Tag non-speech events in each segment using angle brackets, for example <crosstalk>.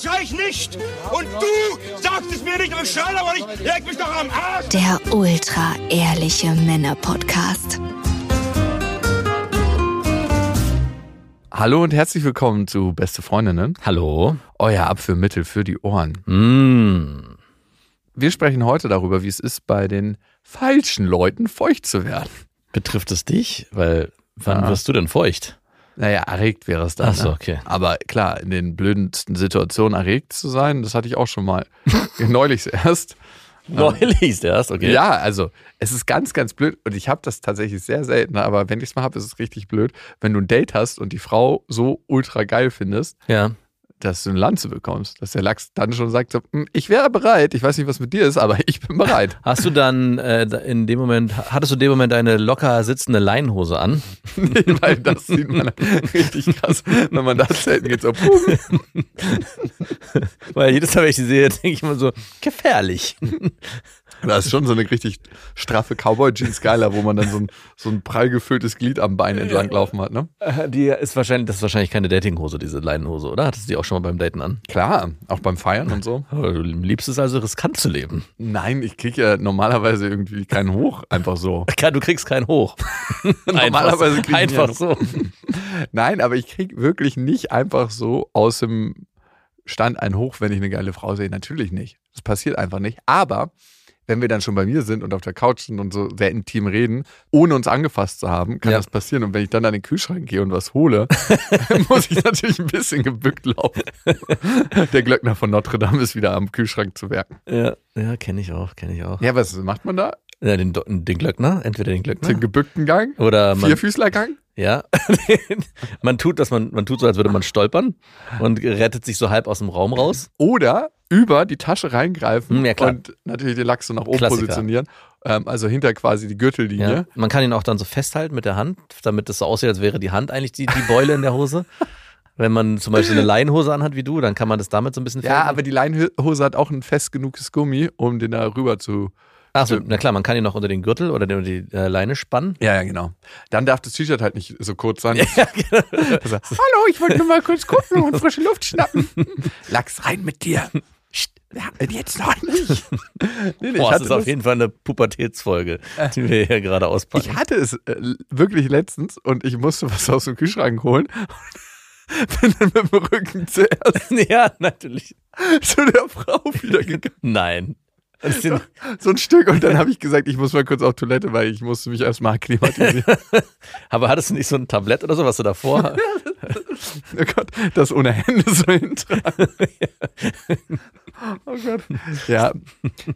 schrei ich nicht? Und du sagst es mir nicht und schrei aber nicht. Leg mich doch am Arsch. Der ultra ehrliche Männer-Podcast. Hallo und herzlich willkommen zu Beste Freundinnen. Hallo? Euer Abführmittel für die Ohren. Mm. Wir sprechen heute darüber, wie es ist, bei den falschen Leuten feucht zu werden. Betrifft es dich? Weil, wann Ja. wirst du denn feucht? Naja, erregt wäre es dann. Ach so, ne? okay. Aber klar, in den blödesten Situationen erregt zu sein, das hatte ich auch schon mal. <laughs> Neulich erst. Neulich erst, okay. Ja, also es ist ganz, ganz blöd und ich habe das tatsächlich sehr selten, aber wenn ich es mal habe, ist es richtig blöd, wenn du ein Date hast und die Frau so ultra geil findest, Ja. Dass du eine Lanze bekommst, dass der Lachs dann schon sagt, so, "Hm, ich wäre bereit, ich weiß nicht, was mit dir ist, aber ich bin bereit. <laughs> Hast du dann äh, in dem Moment, hattest du in dem Moment eine locker sitzende Leinenhose an? <laughs> Nee, weil das sieht man <laughs> richtig krass, wenn man da selten geht, so. Weil jedes Mal, wenn ich die sehe, denke ich immer so, gefährlich. <laughs> Da ist schon so eine richtig straffe Cowboy-Jeans geiler, wo man dann so ein, so ein prall gefülltes Glied am Bein entlang laufen hat, ne? Äh, Die ist wahrscheinlich, das ist wahrscheinlich keine Datinghose, diese Leinenhose, oder? Hattest du die auch schon mal beim Daten an? Klar, auch beim Feiern und so. Du liebst es also riskant zu leben. Nein, ich krieg ja normalerweise irgendwie keinen Hoch, einfach so. <laughs> Du kriegst keinen hoch. <laughs> Normalerweise krieg ich einfach ja so. Nein, aber ich krieg wirklich nicht einfach so aus dem Stand einen Hoch, wenn ich eine geile Frau sehe. Natürlich nicht. Das passiert einfach nicht. Aber wenn wir dann schon bei mir sind und auf der Couch sind und so sehr intim reden, ohne uns angefasst zu haben, kann Ja. das passieren. Und wenn ich dann an den Kühlschrank gehe und was hole, <laughs> muss ich natürlich ein bisschen gebückt laufen. Der Glöckner von Notre Dame ist wieder am Kühlschrank zu werken. Ja, ja kenne ich auch, kenne ich auch. Ja, was macht man da? Ja, den, den Glöckner, entweder den Glöckner Den gebückten Gang? oder man, Vierfüßlergang? Ja, <laughs> man tut, dass man, man tut so, als würde man stolpern und rettet sich so halb aus dem Raum raus. Oder über die Tasche reingreifen Hm, ja, und natürlich den Lachs so nach oben Klassiker. positionieren. Ähm, also hinter quasi die Gürtellinie. Ja. Man kann ihn auch dann so festhalten mit der Hand, damit es so aussieht, als wäre die Hand eigentlich die, die Beule in der Hose. <laughs> Wenn man zum Beispiel eine Leinenhose anhat wie du, dann kann man das damit so ein bisschen Ja, fällen. aber die Leinenhose hat auch ein fest genuges Gummi, um den da rüber zu. Achso, na klar, man kann ihn noch unter den Gürtel oder den- die äh, Leine spannen. Ja, ja, genau. Dann darf das T-Shirt halt nicht so kurz sein. <laughs> Ja, genau. Also, <laughs> Hallo, ich wollte nur mal kurz gucken und frische Luft schnappen. <laughs> Lachs rein mit dir. Jetzt noch nicht. Nee, nee, Boah, das ist auf jeden Fall eine Pubertätsfolge, die wir hier gerade auspacken. ich hatte es äh, wirklich letztens und ich musste was aus dem Kühlschrank holen. Bin dann mit dem Rücken zuerst ja, natürlich. zu der Frau wieder gegangen. Nein. Sind, So ein Stück und dann habe ich gesagt, ich muss mal kurz auf Toilette, weil ich musste mich erstmal akklimatisieren. <laughs> aber hattest du nicht so ein Tablett oder so, was du davor? <laughs> Oh Gott, das ohne Hände so hintragen. <laughs> oh Gott. Ja,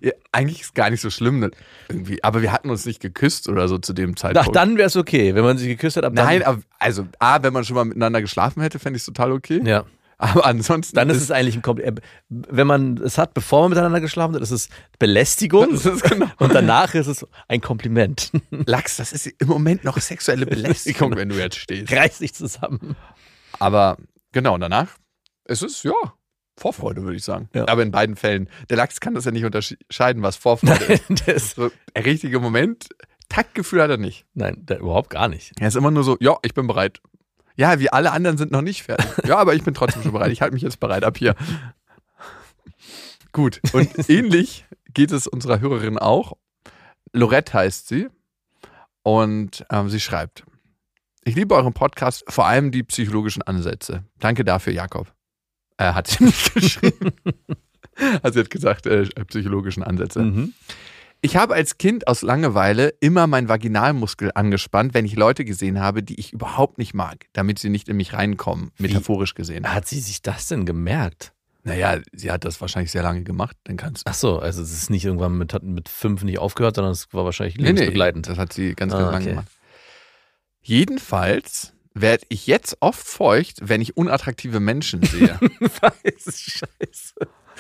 ja, eigentlich ist gar nicht so schlimm. ne, Irgendwie. Aber wir hatten uns nicht geküsst oder so zu dem Ach, Zeitpunkt. dann wäre es okay, wenn man sich geküsst hat. Ab Nein, also A, wenn man schon mal miteinander geschlafen hätte, fände ich es total okay. Ja. Aber ansonsten Dann ist es eigentlich ein Kompliment. Wenn man es hat, bevor man miteinander geschlafen hat, ist es Belästigung. Das ist genau. Und danach ist es ein Kompliment. <laughs> Lachs, das ist im Moment noch sexuelle <laughs> Belästigung, wenn du jetzt stehst. Reiß dich zusammen. Aber genau, danach ist es, ja, Vorfreude, würde ich sagen. Ja. Aber in beiden Fällen. Der Lachs kann das ja nicht unterscheiden, was Vorfreude ist. <laughs> Der ist, So, der richtige Moment, Taktgefühl hat er nicht. nein, der, überhaupt gar nicht. Er ist immer nur so, ja, ich bin bereit. Ja, wie alle anderen sind noch nicht fertig. Ja, aber ich bin trotzdem schon bereit. Ich halte mich jetzt bereit ab hier. Gut, und <laughs> ähnlich geht es unserer Hörerin auch. Lorette heißt sie. Und ähm, sie schreibt: Ich liebe euren Podcast, vor allem die psychologischen Ansätze. Danke dafür, Jakob. Er hat sie nicht <laughs> geschrieben. also sie hat gesagt, äh, psychologischen Ansätze. Mhm. Ich habe als Kind aus Langeweile immer meinen Vaginalmuskel angespannt, wenn ich Leute gesehen habe, die ich überhaupt nicht mag, damit sie nicht in mich reinkommen, metaphorisch gesehen. Hat sie sich das denn gemerkt? Naja, sie hat das wahrscheinlich sehr lange gemacht, dann kannst du. Ach so, also es ist nicht irgendwann mit, mit fünf nicht aufgehört, sondern es war wahrscheinlich Nee, nee, lebensbegleitend. das hat sie ganz, Ah, ganz lange okay. gemacht. Jedenfalls werde ich jetzt oft feucht, wenn ich unattraktive Menschen sehe, <laughs> Weiß, scheiße.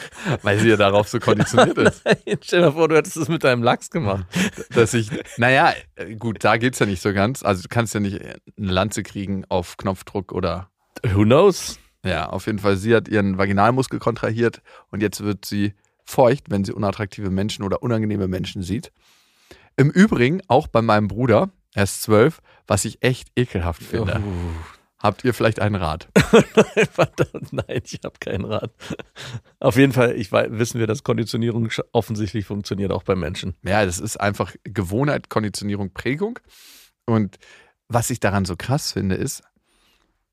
<laughs> weil sie ja darauf so konditioniert ist. <laughs> Nein, stell dir mal vor, du hättest es mit deinem Lachs gemacht. dass ich, naja, gut, da geht's ja nicht so ganz. Also du kannst ja nicht eine Lanze kriegen auf Knopfdruck oder, Who knows? ja, auf jeden Fall, sie hat ihren Vaginalmuskel kontrahiert und jetzt wird sie feucht, wenn sie unattraktive Menschen oder unangenehme Menschen sieht. Im Übrigen auch bei meinem Bruder, er ist zwölf, was ich echt ekelhaft finde. Oh. Habt ihr vielleicht einen Rat? <laughs> Verdammt, nein, ich habe keinen Rat. Auf jeden Fall, ich weiß, wissen wir, dass Konditionierung offensichtlich funktioniert, auch bei Menschen. Ja, das ist einfach Gewohnheit, Konditionierung, Prägung. Und was ich daran so krass finde, ist,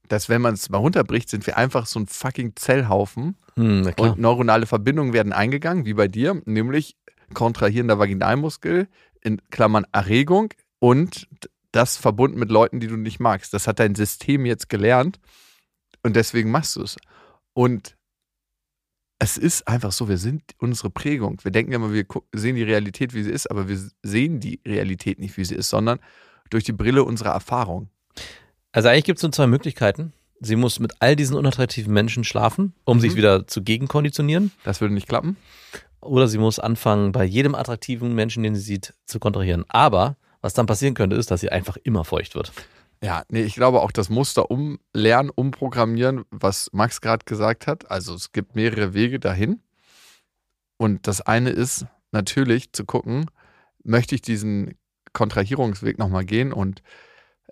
dass wenn man es mal runterbricht, sind wir einfach so ein fucking Zellhaufen Hm, und neuronale Verbindungen werden eingegangen, wie bei dir, nämlich kontrahierender Vaginalmuskel, in Klammern Erregung und das verbunden mit Leuten, die du nicht magst. Das hat dein System jetzt gelernt und deswegen machst du es. Und es ist einfach so, wir sind unsere Prägung. Wir denken immer, wir sehen die Realität, wie sie ist, aber wir sehen die Realität nicht, wie sie ist, sondern durch die Brille unserer Erfahrung. Also eigentlich gibt es nur zwei Möglichkeiten. Sie muss mit all diesen unattraktiven Menschen schlafen, um sich wieder zu gegenkonditionieren. Das würde nicht klappen. Oder sie muss anfangen, bei jedem attraktiven Menschen, den sie sieht, zu kontrahieren. Aber was dann passieren könnte, ist, dass sie einfach immer feucht wird. Ja, nee, ich glaube auch das Muster umlernen, umprogrammieren, was Max gerade gesagt hat. Also es gibt mehrere Wege dahin. Und das eine ist natürlich zu gucken, möchte ich diesen Kontrahierungsweg nochmal gehen und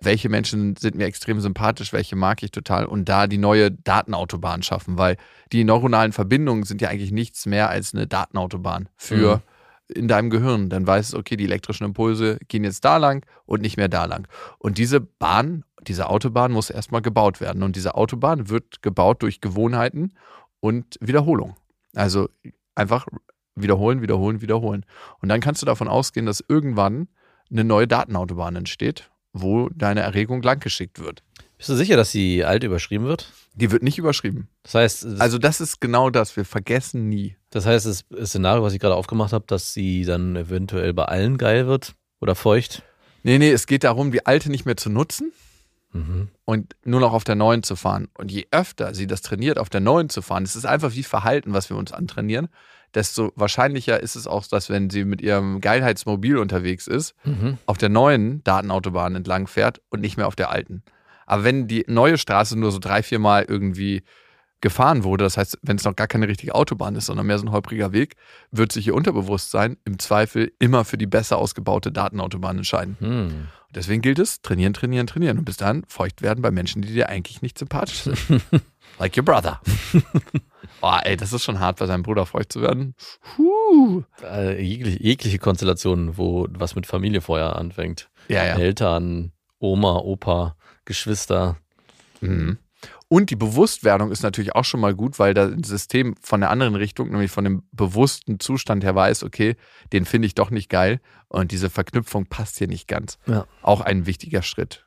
welche Menschen sind mir extrem sympathisch, welche mag ich total und da die neue Datenautobahn schaffen, weil die neuronalen Verbindungen sind ja eigentlich nichts mehr als eine Datenautobahn für in deinem Gehirn. Dann weißt du, okay, die elektrischen Impulse gehen jetzt da lang und nicht mehr da lang. Und diese Bahn, diese Autobahn muss erstmal gebaut werden. Und diese Autobahn wird gebaut durch Gewohnheiten und Wiederholung. Also einfach wiederholen, wiederholen, wiederholen. Und dann kannst du davon ausgehen, dass irgendwann eine neue Datenautobahn entsteht, wo deine Erregung langgeschickt wird. Bist du sicher, dass die alte überschrieben wird? Die wird nicht überschrieben. Das heißt, das, Also das ist genau das. Wir vergessen nie. das heißt, das Szenario, was ich gerade aufgemacht habe, dass sie dann eventuell bei allen geil wird oder feucht. Nee, nee, es geht darum, die alte nicht mehr zu nutzen, Mhm. und nur noch auf der neuen zu fahren. Und je öfter sie das trainiert, auf der neuen zu fahren, es ist einfach wie Verhalten, was wir uns antrainieren, desto wahrscheinlicher ist es auch, dass wenn sie mit ihrem Geilheitsmobil unterwegs ist, Mhm. auf der neuen Datenautobahn entlang fährt und nicht mehr auf der alten. Aber wenn die neue Straße nur so drei, vier Mal irgendwie gefahren wurde, das heißt, wenn es noch gar keine richtige Autobahn ist, sondern mehr so ein holpriger Weg, wird sich ihr Unterbewusstsein im Zweifel immer für die besser ausgebaute Datenautobahn entscheiden. Hm. Deswegen gilt es, trainieren, trainieren, trainieren und bis dann feucht werden bei Menschen, die dir eigentlich nicht sympathisch sind. <laughs> like your brother. <laughs> Boah, ey, das ist schon hart, bei seinem Bruder feucht zu werden. Puh. Äh, jegliche, jegliche Konstellation, wo was mit Familie vorher anfängt. Ja, ja. Eltern, Oma, Opa, Geschwister. Mhm. Und die Bewusstwerdung ist natürlich auch schon mal gut, weil das System von der anderen Richtung, nämlich von dem bewussten Zustand her weiß, okay, den finde ich doch nicht geil und diese Verknüpfung passt hier nicht ganz. Ja. Auch ein wichtiger Schritt.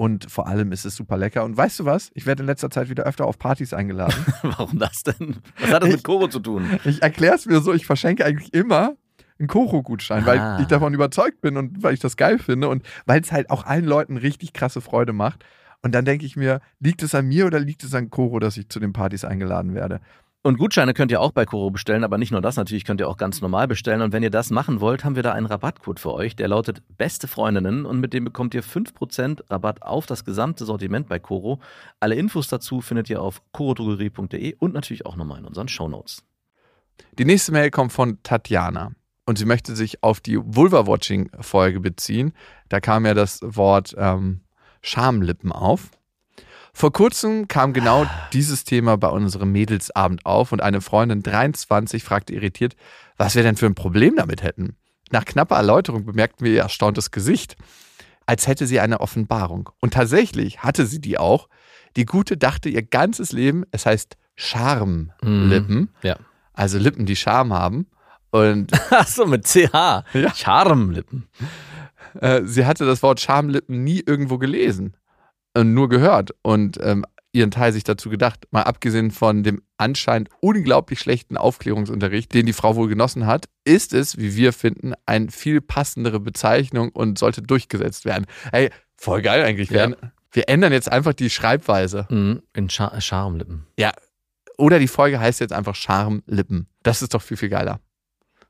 Und vor allem ist es super lecker. Und weißt du was? Ich werde in letzter Zeit wieder öfter auf Partys eingeladen. <laughs> Warum das denn? Was hat das mit Koro zu tun? ich erkläre es mir so, ich verschenke eigentlich immer einen Koro-Gutschein, Ah. weil ich davon überzeugt bin und weil ich das geil finde und weil es halt auch allen Leuten richtig krasse Freude macht. Und dann denke ich mir, liegt es an mir oder liegt es an Koro, dass ich zu den Partys eingeladen werde? Und Gutscheine könnt ihr auch bei Koro bestellen, aber nicht nur das, natürlich könnt ihr auch ganz normal bestellen. Und wenn ihr das machen wollt, haben wir da einen Rabattcode für euch, der lautet Beste Freundinnen und mit dem bekommt ihr 5% Rabatt auf das gesamte Sortiment bei Koro. Alle Infos dazu findet ihr auf korodrogerie.de und natürlich auch nochmal in unseren Shownotes. Die nächste Mail kommt von Tatjana und sie möchte sich auf die Vulva-Watching-Folge beziehen. Da kam ja das Wort ähm, Schamlippen auf. Vor kurzem kam genau dieses Thema bei unserem Mädelsabend auf und eine Freundin 23 fragte irritiert, was wir denn für ein Problem damit hätten. Nach knapper Erläuterung bemerkten wir ihr erstauntes Gesicht, als hätte sie eine Offenbarung. Und tatsächlich hatte sie die auch. Die Gute dachte ihr ganzes Leben, es heißt Charmlippen, Ja. also Lippen, die Charme haben. Und <laughs> Achso, mit CH. Ja. Charmlippen. äh, sie hatte das Wort Schamlippen nie irgendwo gelesen nur gehört und ähm, ihren Teil sich dazu gedacht. Mal abgesehen von dem anscheinend unglaublich schlechten Aufklärungsunterricht, den die Frau wohl genossen hat, ist es, wie wir finden, eine viel passendere Bezeichnung und sollte durchgesetzt werden. Ey, voll geil eigentlich. Wir, Ja. ändern- wir ändern jetzt einfach die Schreibweise. Mhm, in Char Charmlippen. Oder die Folge heißt jetzt einfach Charmlippen. Das ist doch viel, viel geiler.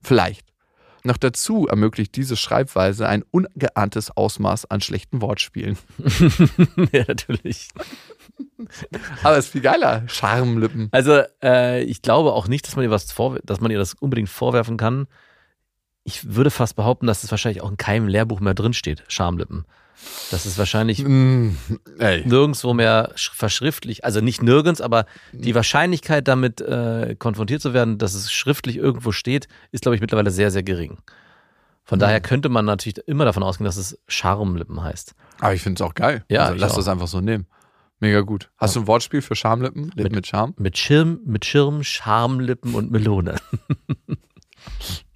Vielleicht. Noch dazu ermöglicht diese Schreibweise ein ungeahntes Ausmaß an schlechten Wortspielen. <laughs> ja, natürlich. Aber es ist viel geiler. Charmlippen. Also, äh, ich glaube auch nicht, dass man ihr was vor, dass man ihr das unbedingt vorwerfen kann. Ich würde fast behaupten, dass es wahrscheinlich auch in keinem Lehrbuch mehr drinsteht, Schamlippen. Das ist wahrscheinlich Mm, nirgendwo mehr sch- verschriftlich, also nicht nirgends, aber die Wahrscheinlichkeit, damit äh, konfrontiert zu werden, dass es schriftlich irgendwo steht, ist, glaube ich, mittlerweile sehr, sehr gering. Von Mhm. daher könnte man natürlich immer davon ausgehen, dass es Schamlippen heißt. Aber ich finde es auch geil. Ja, also lass auch. das einfach so nehmen. Mega gut. Hast du ein Wortspiel für Schamlippen? Lippen Mit- mit Charme? Mit Schirm, mit Schirm, Schamlippen und Melone.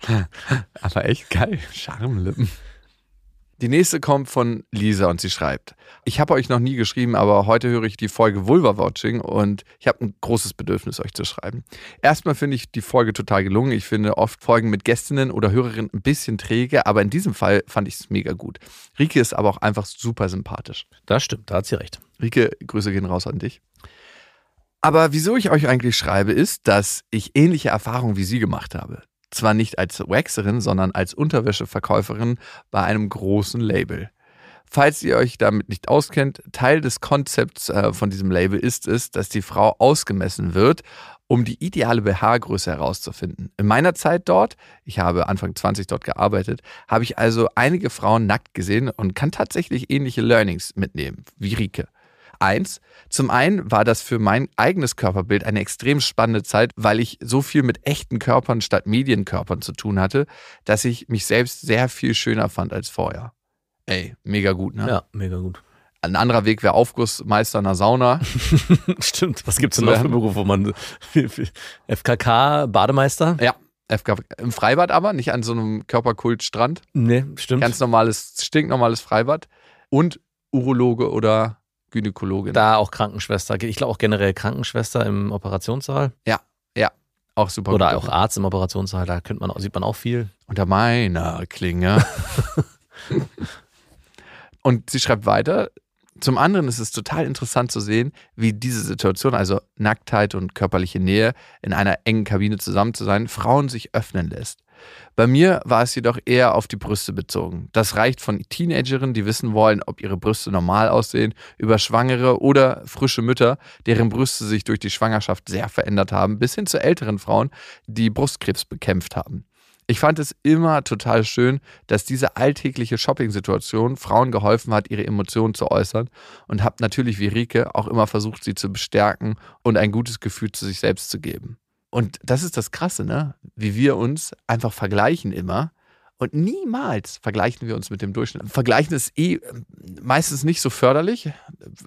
<laughs> Aber echt geil. Charmlippen. Die nächste kommt von Lisa und sie schreibt: Ich habe euch noch nie geschrieben, aber heute höre ich die Folge Vulva Watching und ich habe ein großes Bedürfnis, euch zu schreiben. Erstmal finde ich die Folge total gelungen. Ich finde oft Folgen mit Gästinnen oder Hörerinnen ein bisschen träge, aber in diesem Fall fand ich es mega gut. Rike ist aber auch einfach super sympathisch. Das stimmt, da hat sie recht. Rike, Grüße gehen raus an dich. Aber wieso ich euch eigentlich schreibe, ist, dass ich ähnliche Erfahrungen wie sie gemacht habe. Zwar nicht als Waxerin, sondern als Unterwäscheverkäuferin bei einem großen Label. Falls ihr euch damit nicht auskennt, Teil des Konzepts äh, von diesem Label ist es, dass die Frau ausgemessen wird, um die ideale BH-Größe herauszufinden. In meiner Zeit dort, ich habe Anfang 20 dort gearbeitet, habe ich also einige Frauen nackt gesehen und kann tatsächlich ähnliche Learnings mitnehmen, wie Rike. Eins, zum einen war das für mein eigenes Körperbild eine extrem spannende Zeit, weil ich so viel mit echten Körpern statt Medienkörpern zu tun hatte, dass ich mich selbst sehr viel schöner fand als vorher. Ey, mega gut, ne? Ja, mega gut. Ein anderer Weg wäre Aufgussmeister in der Sauna. <laughs> Stimmt. Was gibt's Zu denn noch für. Berufe, wo man <laughs> FKK, Bademeister? Ja, im Freibad aber, nicht an so einem Körperkultstrand. Nee, stimmt. Ganz normales, stinknormales Freibad. Und Urologe oder Gynäkologin. da auch Krankenschwester. Ich glaube auch generell Krankenschwester im Operationssaal. Auch super Oder auch Arzt im Operationssaal. Da könnte man, sieht man auch viel. Unter meiner Klinge. <laughs> Und sie schreibt weiter. Zum anderen ist es total interessant zu sehen, wie diese Situation, also Nacktheit und körperliche Nähe in einer engen Kabine zusammen zu sein, Frauen sich öffnen lässt. Bei mir war es jedoch eher auf die Brüste bezogen. Das reicht von Teenagerinnen, die wissen wollen, ob ihre Brüste normal aussehen, über Schwangere oder frische Mütter, deren Brüste sich durch die Schwangerschaft sehr verändert haben, bis hin zu älteren Frauen, die Brustkrebs bekämpft haben. Ich fand es immer total schön, dass diese alltägliche Shopping-Situation Frauen geholfen hat, ihre Emotionen zu äußern und habe natürlich wie Rike auch immer versucht, sie zu bestärken und ein gutes Gefühl zu sich selbst zu geben. Und das ist das Krasse, ne? Wie wir uns einfach vergleichen immer. Und niemals vergleichen wir uns mit dem Durchschnitt. Vergleichen ist eh meistens nicht so förderlich.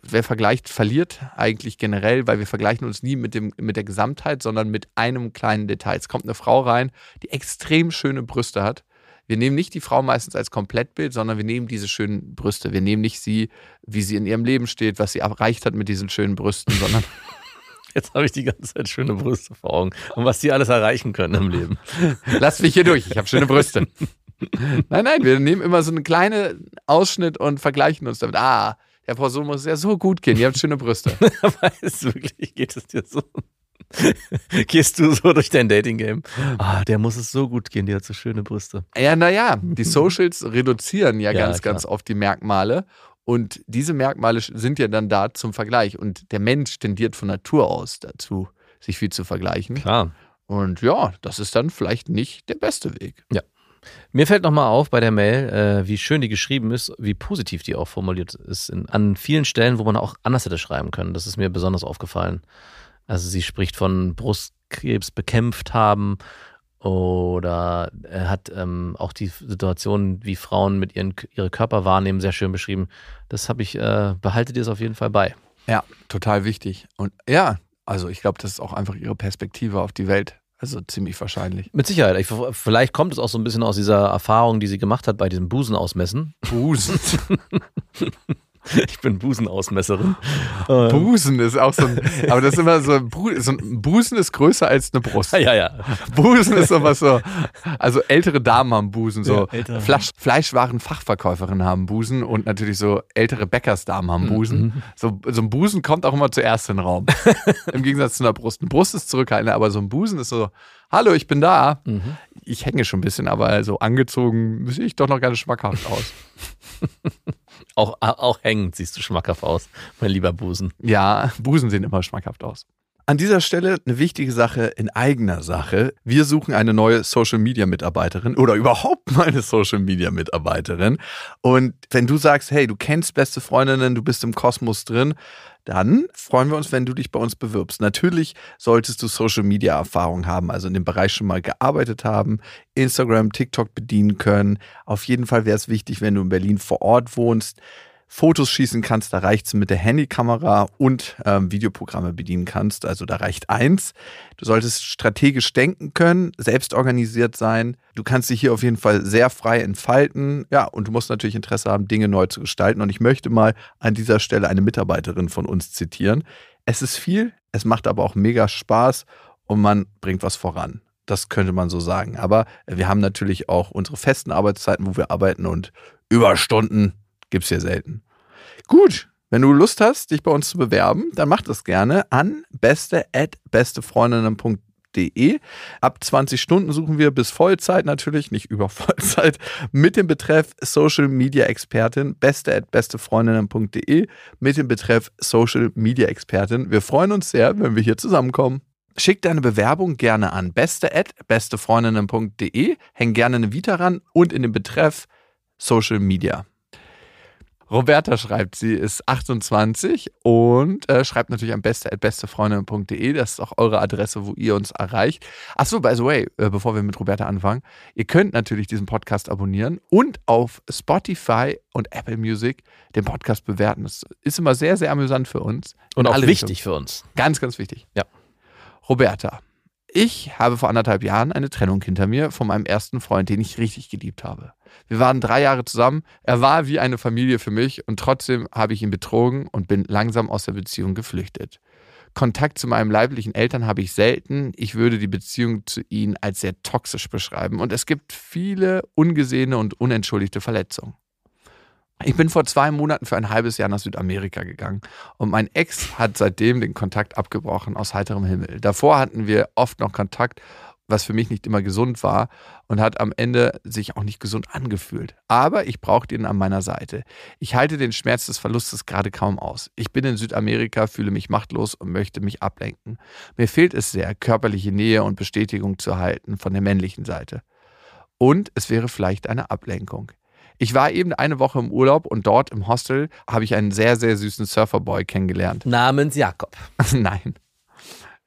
Wer vergleicht, verliert eigentlich generell, weil wir vergleichen uns nie mit, dem, mit der Gesamtheit, sondern mit einem kleinen Detail. Es kommt eine Frau rein, die extrem schöne Brüste hat. Wir nehmen nicht die Frau meistens als Komplettbild, sondern wir nehmen diese schönen Brüste. Wir nehmen nicht sie, wie sie in ihrem Leben steht, was sie erreicht hat mit diesen schönen Brüsten, sondern <laughs> Jetzt habe ich die ganze Zeit schöne Brüste vor Augen und was die alles erreichen können im Leben. Lass mich hier durch, ich habe schöne Brüste. nein, nein, wir nehmen immer so einen kleinen Ausschnitt und vergleichen uns damit. Ah, der Person muss ja so gut gehen, ihr habt schöne Brüste. <laughs> weißt du wirklich, geht es dir so? Gehst du so durch dein Dating-Game? Ah, der muss es so gut gehen, die hat so schöne Brüste. Ja, naja, die Socials reduzieren ja, Ja, ganz, klar. ganz oft die Merkmale. Und diese Merkmale sind ja dann da zum Vergleich. Und der Mensch tendiert von Natur aus dazu, sich viel zu vergleichen. Klar. Und ja, das ist dann vielleicht nicht der beste Weg. Mir fällt nochmal auf bei der Mail, äh, wie schön die geschrieben ist, wie positiv die auch formuliert ist. In, an vielen Stellen, wo man auch anders hätte schreiben können. Das ist mir besonders aufgefallen. Also sie spricht von Brustkrebs bekämpft haben oder er hat ähm, auch die Situation, wie Frauen mit ihren ihre Körper wahrnehmen, sehr schön beschrieben. Das habe ich, äh, behaltet ihr es auf jeden Fall bei. Ja, total wichtig. Und ja, also ich glaube, das ist auch einfach ihre Perspektive auf die Welt. Also ziemlich wahrscheinlich. Mit Sicherheit. Ich, vielleicht kommt es auch so ein bisschen aus dieser Erfahrung, die sie gemacht hat bei diesem Busenausmessen. Busen. <laughs> <laughs> Ich bin Busenausmesserin. Äh, Busen ist auch so ein, aber das ist immer so, so ein Busen ist größer als eine Brust. ja, ja. Busen ist sowas so, also ältere Damen haben Busen, so Ja. Flasch, Fleischwaren-Fachverkäuferinnen haben Busen und natürlich so ältere Bäckersdamen haben Busen. So, so ein Busen kommt auch immer zuerst in den Raum. <laughs> Im Gegensatz zu einer Brust. Eine Brust ist zurückhaltend, aber so ein Busen ist so, hallo, ich bin da. Ich hänge schon ein bisschen, aber so angezogen sehe ich doch noch ganz schmackhaft aus. <laughs> Auch, auch hängend siehst du schmackhaft aus, mein lieber Busen. Ja, Busen sehen immer schmackhaft aus. An dieser Stelle eine wichtige Sache in eigener Sache. Wir suchen eine neue Social Media Mitarbeiterin oder überhaupt mal eine Social Media Mitarbeiterin. Und wenn du sagst, hey, du kennst beste Freundinnen, du bist im Kosmos drin, dann freuen wir uns, wenn du dich bei uns bewirbst. Natürlich solltest du Social Media Erfahrung haben, also in dem Bereich schon mal gearbeitet haben, Instagram, TikTok bedienen können. Auf jeden Fall wäre es wichtig, wenn du in Berlin vor Ort wohnst, Fotos schießen kannst, da reicht es mit der Handykamera und ähm, Videoprogramme bedienen kannst. Also da reicht eins. Du solltest strategisch denken können, selbst organisiert sein. Du kannst dich hier auf jeden Fall sehr frei entfalten. Ja, und du musst natürlich Interesse haben, Dinge neu zu gestalten. Und ich möchte mal an dieser Stelle eine Mitarbeiterin von uns zitieren. Es ist viel, es macht aber auch mega Spaß und man bringt was voran. Das könnte man so sagen. Aber wir haben natürlich auch unsere festen Arbeitszeiten, wo wir arbeiten und Überstunden gibt's hier selten. Gut, wenn du Lust hast, dich bei uns zu bewerben, dann mach das gerne an beste@bestefreundinnen.de. Ab 20 Stunden suchen wir bis Vollzeit natürlich, nicht über Vollzeit, mit dem Betreff Social Media Expertin, beste@bestefreundinnen.de mit dem Betreff Social Media Expertin. Wir freuen uns sehr, wenn wir hier zusammenkommen. Schick deine Bewerbung gerne an beste@bestefreundinnen.de, häng gerne eine Vita ran und in den Betreff Social Media. Roberta schreibt, sie ist 28 und äh, schreibt natürlich am beste.bestefreundin.de. Das ist auch eure Adresse, wo ihr uns erreicht. Achso, by the way, äh, bevor wir mit Roberta anfangen, ihr könnt natürlich diesen Podcast abonnieren und auf Spotify und Apple Music den Podcast bewerten. Das ist immer sehr, sehr amüsant für uns. Und auch wichtig für uns. Ganz, ganz wichtig. Ja. Roberta, ich habe vor anderthalb Jahren eine Trennung hinter mir von meinem ersten Freund, den ich richtig geliebt habe. Wir waren drei Jahre zusammen. Er war wie eine Familie für mich und trotzdem habe ich ihn betrogen und bin langsam aus der Beziehung geflüchtet. Kontakt zu meinen leiblichen Eltern habe ich selten. Ich würde die Beziehung zu ihnen als sehr toxisch beschreiben und es gibt viele ungesehene und unentschuldigte Verletzungen. Ich bin vor zwei Monaten für ein halbes Jahr nach Südamerika gegangen und mein Ex hat seitdem den Kontakt abgebrochen aus heiterem Himmel. Davor hatten wir oft noch Kontakt, was für mich nicht immer gesund war und hat am Ende sich auch nicht gesund angefühlt. Aber ich brauchte ihn an meiner Seite. Ich halte den Schmerz des Verlustes gerade kaum aus. Ich bin in Südamerika, fühle mich machtlos und möchte mich ablenken. Mir fehlt es sehr, körperliche Nähe und Bestätigung zu erhalten von der männlichen Seite. Und es wäre vielleicht eine Ablenkung. Ich war eben eine Woche im Urlaub und dort im Hostel habe ich einen sehr, sehr süßen Surferboy kennengelernt. Namens Jakob. <laughs> Nein.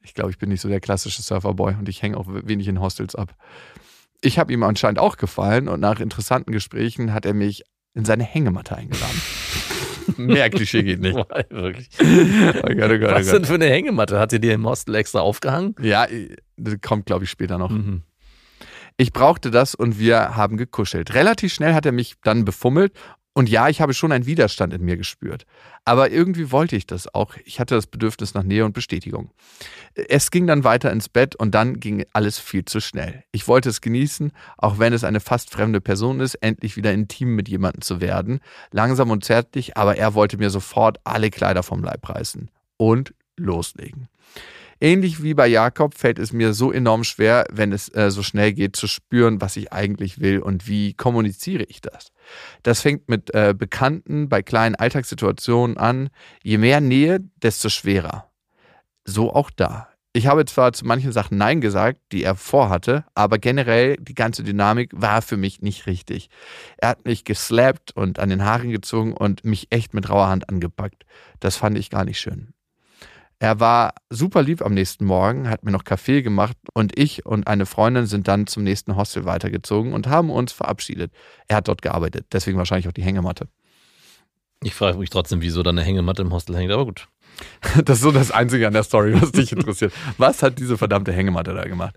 Ich glaube, ich bin nicht so der klassische Surferboy und ich hänge auch wenig in Hostels ab. Ich habe ihm anscheinend auch gefallen und nach interessanten Gesprächen hat er mich in seine Hängematte eingeladen. <laughs> Mehr Klischee geht nicht. Boah, Wirklich. <laughs> Oh Gott, oh Gott, Was oh denn für eine Hängematte? Hat sie dir im Hostel extra aufgehangen? Ja, das kommt, glaube ich, später noch. Mhm. Ich brauchte das und wir haben gekuschelt. Relativ schnell hat er mich dann befummelt Und ja, ich habe schon einen Widerstand in mir gespürt. Aber irgendwie wollte ich das auch. Ich hatte das Bedürfnis nach Nähe und Bestätigung. Es ging dann weiter ins Bett und dann ging alles viel zu schnell. Ich wollte es genießen, auch wenn es eine fast fremde Person ist, endlich wieder intim mit jemandem zu werden. Langsam und zärtlich, aber er wollte mir sofort alle Kleider vom Leib reißen und loslegen. Ähnlich wie bei Jakob fällt es mir so enorm schwer, wenn es äh, so schnell geht, zu spüren, was ich eigentlich will und wie kommuniziere ich das. Das fängt mit äh, Bekannten bei kleinen Alltagssituationen an. Je mehr Nähe, desto schwerer. So auch da. Ich habe zwar zu manchen Sachen Nein gesagt, die er vorhatte, aber generell die ganze Dynamik war für mich nicht richtig. Er hat mich geslappt und an den Haaren gezogen und mich echt mit rauer Hand angepackt. Das fand ich gar nicht schön. Er war super lieb am nächsten Morgen, hat mir noch Kaffee gemacht und ich und eine Freundin sind dann zum nächsten Hostel weitergezogen und haben uns verabschiedet. Er hat dort gearbeitet, deswegen wahrscheinlich auch die Hängematte. Ich frage mich trotzdem, wieso da eine Hängematte im Hostel hängt, aber gut. <laughs> Das ist so das Einzige an der Story, was dich interessiert. Was hat diese verdammte Hängematte da gemacht?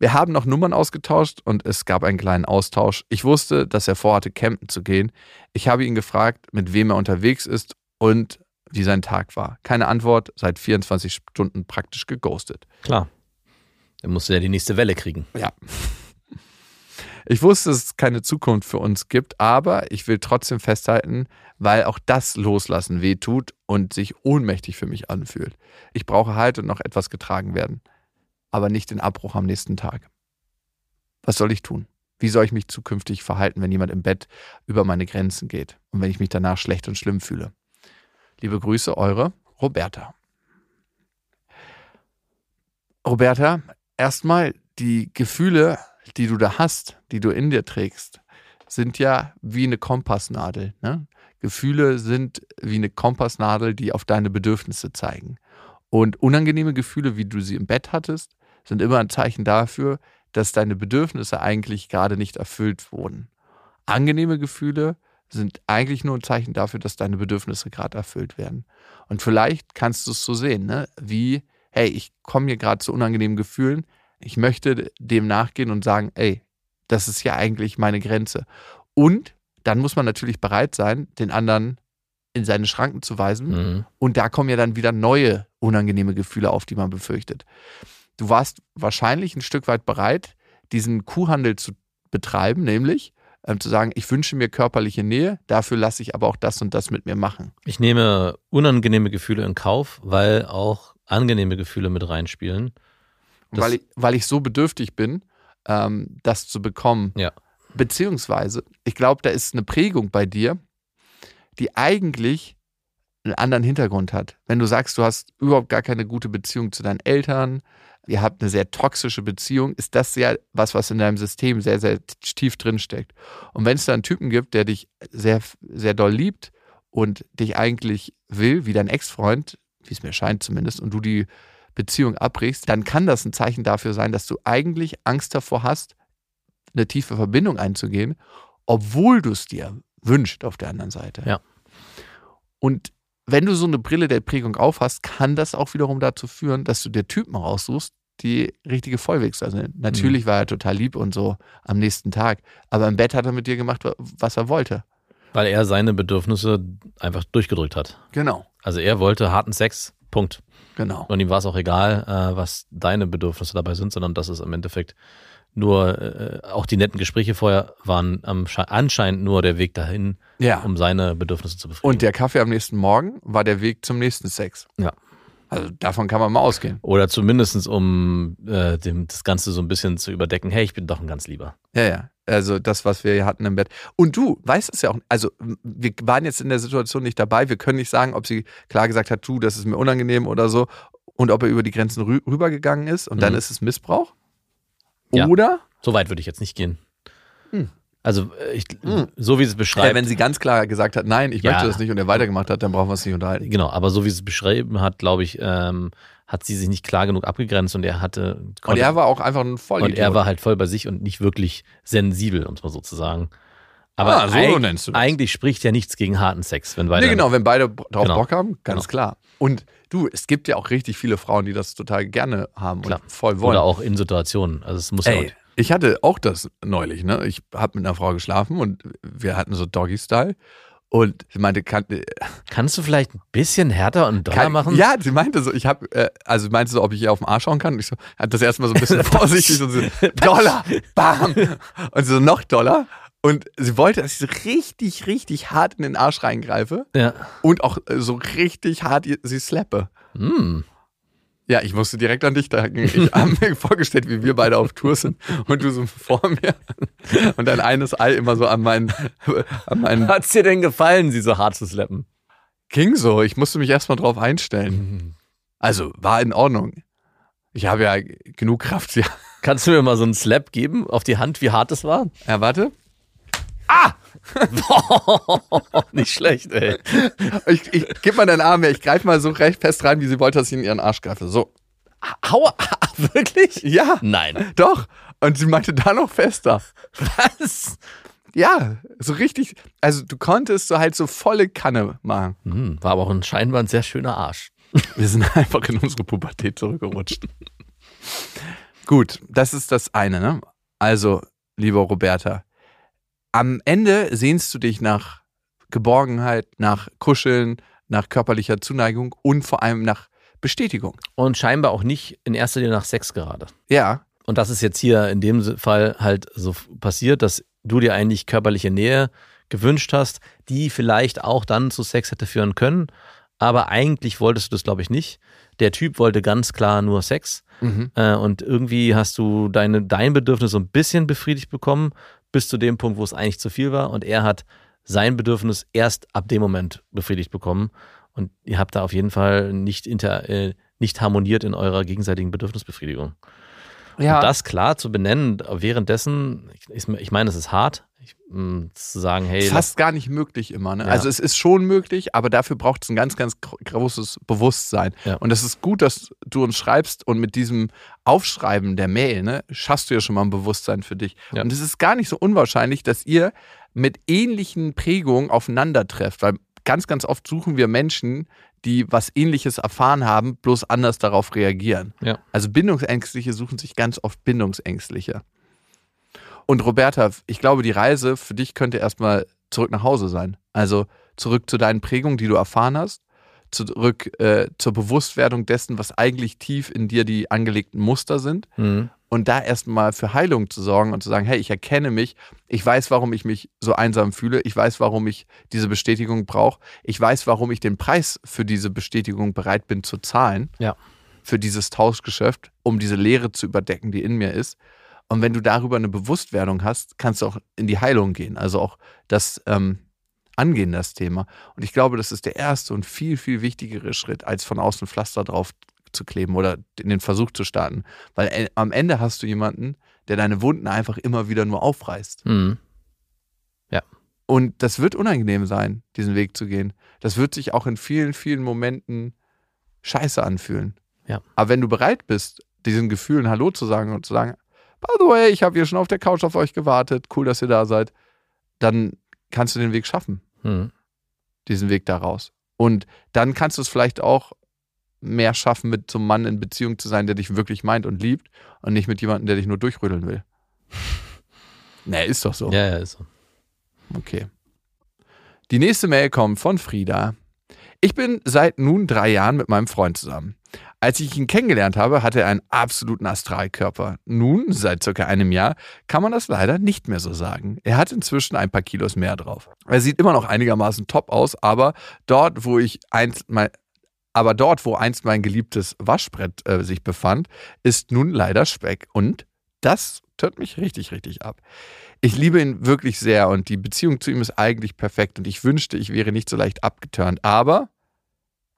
Wir haben noch Nummern ausgetauscht und es gab einen kleinen Austausch. Ich wusste, dass er vorhatte, campen zu gehen. Ich habe ihn gefragt, mit wem er unterwegs ist und wie sein Tag war. Keine Antwort, seit 24 Stunden praktisch geghostet. Klar. Dann musste er die nächste Welle kriegen. Ja. Ich wusste, dass es keine Zukunft für uns gibt, aber ich will trotzdem festhalten, weil auch das Loslassen weh tut und sich ohnmächtig für mich anfühlt. Ich brauche Halt und noch etwas getragen werden, aber nicht den Abbruch am nächsten Tag. Was soll ich tun? Wie soll ich mich zukünftig verhalten, wenn jemand im Bett über meine Grenzen geht und wenn ich mich danach schlecht und schlimm fühle? Liebe Grüße, eure Roberta. Roberta, erstmal die Gefühle, die du da hast, die du in dir trägst, sind ja wie eine Kompassnadel. Ne? Gefühle sind wie eine Kompassnadel, die auf deine Bedürfnisse zeigen. Und unangenehme Gefühle, wie du sie im Bett hattest, sind immer ein Zeichen dafür, dass deine Bedürfnisse eigentlich gerade nicht erfüllt wurden. Angenehme Gefühle sind eigentlich nur ein Zeichen dafür, dass deine Bedürfnisse gerade erfüllt werden. Und vielleicht kannst du es so sehen, ne? wie, hey, ich komme hier gerade zu unangenehmen Gefühlen, ich möchte dem nachgehen und sagen, ey, das ist ja eigentlich meine Grenze. Und dann muss man natürlich bereit sein, den anderen in seine Schranken zu weisen. Mhm. Und da kommen ja dann wieder neue unangenehme Gefühle auf, die man befürchtet. Du warst wahrscheinlich ein Stück weit bereit, diesen Kuhhandel zu betreiben, nämlich ähm, zu sagen, ich wünsche mir körperliche Nähe, dafür lasse ich aber auch das und das mit mir machen. Ich nehme unangenehme Gefühle in Kauf, weil auch angenehme Gefühle mit reinspielen. Weil ich, weil ich so bedürftig bin, ähm, das zu bekommen. Ja. Beziehungsweise, ich glaube, da ist eine Prägung bei dir, die eigentlich einen anderen Hintergrund hat. Wenn du sagst, du hast überhaupt gar keine gute Beziehung zu deinen Eltern, ihr habt eine sehr toxische Beziehung, ist das ja was, was in deinem System sehr, sehr tief drin steckt. Und wenn es da einen Typen gibt, der dich sehr, sehr doll liebt und dich eigentlich will, wie dein Ex-Freund, wie es mir scheint zumindest, und du die Beziehung abbrichst, dann kann das ein Zeichen dafür sein, dass du eigentlich Angst davor hast, eine tiefe Verbindung einzugehen, obwohl du es dir wünschst auf der anderen Seite. Ja. Und wenn du so eine Brille der Prägung aufhast, kann das auch wiederum dazu führen, dass du dir Typen raussuchst, die richtige Vollwegs sind. Natürlich mhm. war er total lieb und so am nächsten Tag, aber im Bett hat er mit dir gemacht, was er wollte. Weil er seine Bedürfnisse einfach durchgedrückt hat. Genau. Also er wollte harten Sex, Punkt. Genau. Und ihm war es auch egal, äh, was deine Bedürfnisse dabei sind, sondern dass es im Endeffekt nur äh, auch die netten Gespräche vorher waren anscheinend nur der Weg dahin, ja. um seine Bedürfnisse zu befriedigen. Und der Kaffee am nächsten Morgen war der Weg zum nächsten Sex. Ja. Also davon kann man mal ausgehen. Oder zumindest um äh, dem, das Ganze so ein bisschen zu überdecken, hey, ich bin doch ein ganz lieber. Ja, ja. Also das, was wir hier hatten im Bett. Und du weißt es ja auch, also wir waren jetzt in der Situation nicht dabei, wir können nicht sagen, ob sie klar gesagt hat, du, das ist mir unangenehm oder so, und ob er über die Grenzen rü rübergegangen ist und mhm. dann ist es Missbrauch. Ja. Oder? So weit würde ich jetzt nicht gehen. Hm. Also, äh, ich, hm. so wie sie es beschreibt. Ja, wenn sie ganz klar gesagt hat, nein, ich ja. möchte das nicht und er weitergemacht hat, dann brauchen wir es nicht unterhalten. Genau, aber so wie sie es beschrieben hat, glaube ich, ähm, hat sie sich nicht klar genug abgegrenzt und er hatte. Konnte, und er war auch einfach ein Vollidiot. Und er war halt voll bei sich und nicht wirklich sensibel, um es mal so zu sagen. Aber ah, so eig eigentlich spricht ja nichts gegen harten Sex, wenn beide. Nee, genau, wenn beide drauf genau. Bock haben, ganz genau. klar. Und du, es gibt ja auch richtig viele Frauen, die das total gerne haben klar. und voll wollen. Oder auch in Situationen. Also es muss Ey, ja ich hatte auch das neulich, ne? Ich habe mit einer Frau geschlafen und wir hatten so Doggy-Style. Und sie meinte, kann, äh, Kannst du vielleicht ein bisschen härter und doller kann, machen? Ja, sie meinte so, ich habe, äh, also sie meinte so, ob ich ihr auf den Arsch schauen kann. Und ich so, hat das erstmal so ein bisschen <laughs> vorsichtig so, so Dollar, bam. Und so noch Dollar. Und sie wollte, dass ich so richtig, richtig hart in den Arsch reingreife Ja. und auch äh, so richtig hart sie slappe. Hm. Ja, ich musste direkt an dich denken. Ich <laughs> habe mir vorgestellt, wie wir beide auf Tour sind und du so vor mir <laughs> und dein eines Ei immer so an meinen, an meinen Hat's dir denn gefallen, sie so hart zu slappen? King so. Ich musste mich erstmal drauf einstellen. Also, war in Ordnung. Ich habe ja genug Kraft. Ja, Kannst du mir mal so einen Slap geben auf die Hand, wie hart das war? ja warte. <laughs> Nicht schlecht, ey. Ich, ich gib mal deinen Arm her. Ich greife mal so recht fest rein, wie sie wollte, dass ich in ihren Arsch greife. So. Aua, <laughs> wirklich? Ja, Nein. doch. Und sie meinte da noch fester. Was? Ja, so richtig. Also, du konntest so halt so volle Kanne machen. Hm, war aber auch ein scheinbar ein sehr schöner Arsch. <laughs> Wir sind einfach in unsere Pubertät zurückgerutscht. Gut, das ist das eine, ne? Also, liebe Roberta, am Ende sehnst du dich nach Geborgenheit, nach Kuscheln, nach körperlicher Zuneigung und vor allem nach Bestätigung. Und scheinbar auch nicht in erster Linie nach Sex gerade. Ja, Und das ist jetzt hier in dem Fall halt so passiert, dass du dir eigentlich körperliche Nähe gewünscht hast, die vielleicht auch dann zu Sex hätte führen können. Aber eigentlich wolltest du das, glaube ich, nicht. Der Typ wollte ganz klar nur Sex. Mhm. Äh, und irgendwie hast du deine, dein Bedürfnis so ein bisschen befriedigt bekommen, bis zu dem Punkt, wo es eigentlich zu viel war. Und er hat sein Bedürfnis erst ab dem Moment befriedigt bekommen. Und ihr habt da auf jeden Fall nicht, inter, äh, nicht harmoniert in eurer gegenseitigen Bedürfnisbefriedigung. Ja. Und das klar zu benennen, währenddessen, ich, ich meine, es ist hart, ich, mh, zu sagen, hey, fast gar nicht möglich immer. Ne? Ja. Also es ist schon möglich, aber dafür braucht es ein ganz, ganz gro- großes Bewusstsein. Ja. Und es ist gut, dass du uns schreibst und mit diesem Aufschreiben der Mail, ne, schaffst du ja schon mal ein Bewusstsein für dich. Ja. Und es ist gar nicht so unwahrscheinlich, dass ihr mit ähnlichen Prägungen aufeinandertrefft, weil ganz, ganz oft suchen wir Menschen, die was ähnliches erfahren haben, bloß anders darauf reagieren. Ja. Also Bindungsängstliche suchen sich ganz oft Bindungsängstliche. Und Roberta, ich glaube, die Reise für dich könnte erstmal zurück nach Hause sein. Also zurück zu deinen Prägungen, die du erfahren hast, zurück äh, zur Bewusstwerdung dessen, was eigentlich tief in dir die angelegten Muster sind. Mhm. Und da erstmal für Heilung zu sorgen und zu sagen, hey, ich erkenne mich, ich weiß, warum ich mich so einsam fühle, ich weiß, warum ich diese Bestätigung brauche, ich weiß, warum ich den Preis für diese Bestätigung bereit bin zu zahlen Ja. für dieses Tauschgeschäft, um diese Leere zu überdecken, die in mir ist. Und wenn du darüber eine Bewusstwerdung hast, kannst du auch in die Heilung gehen. Also auch das ähm, angehen, das Thema. Und ich glaube, das ist der erste und viel, viel wichtigere Schritt, als von außen Pflaster drauf zu kleben oder in den Versuch zu starten. Weil äh, am Ende hast du jemanden, der deine Wunden einfach immer wieder nur aufreißt. Mhm. Und das wird unangenehm sein, diesen Weg zu gehen. Das wird sich auch in vielen, vielen Momenten scheiße anfühlen. Ja. Aber wenn du bereit bist, diesen Gefühlen Hallo zu sagen und zu sagen, by the way, ich habe hier schon auf der Couch auf euch gewartet, cool, dass ihr da seid, dann kannst du den Weg schaffen, Mhm. diesen Weg da raus. Und dann kannst du es vielleicht auch mehr schaffen, mit so einem Mann in Beziehung zu sein, der dich wirklich meint und liebt und nicht mit jemandem, der dich nur durchrödeln will. <laughs> naja, ist doch so. Ja, ja, ist so. Okay. Die nächste Mail kommt von Frieda. Ich bin seit nun drei Jahren mit meinem Freund zusammen. Als ich ihn kennengelernt habe, hatte er einen absoluten Astralkörper. Nun, seit circa einem Jahr, kann man das leider nicht mehr so sagen. Er hat inzwischen ein paar Kilos mehr drauf. Er sieht immer noch einigermaßen top aus, aber dort, wo ich einst mein, aber dort, wo einst mein geliebtes Waschbrett äh, sich befand, ist nun leider Speck. Und das tört mich richtig, richtig ab. Ich liebe ihn wirklich sehr und die Beziehung zu ihm ist eigentlich perfekt und ich wünschte, ich wäre nicht so leicht abgeturnt. Aber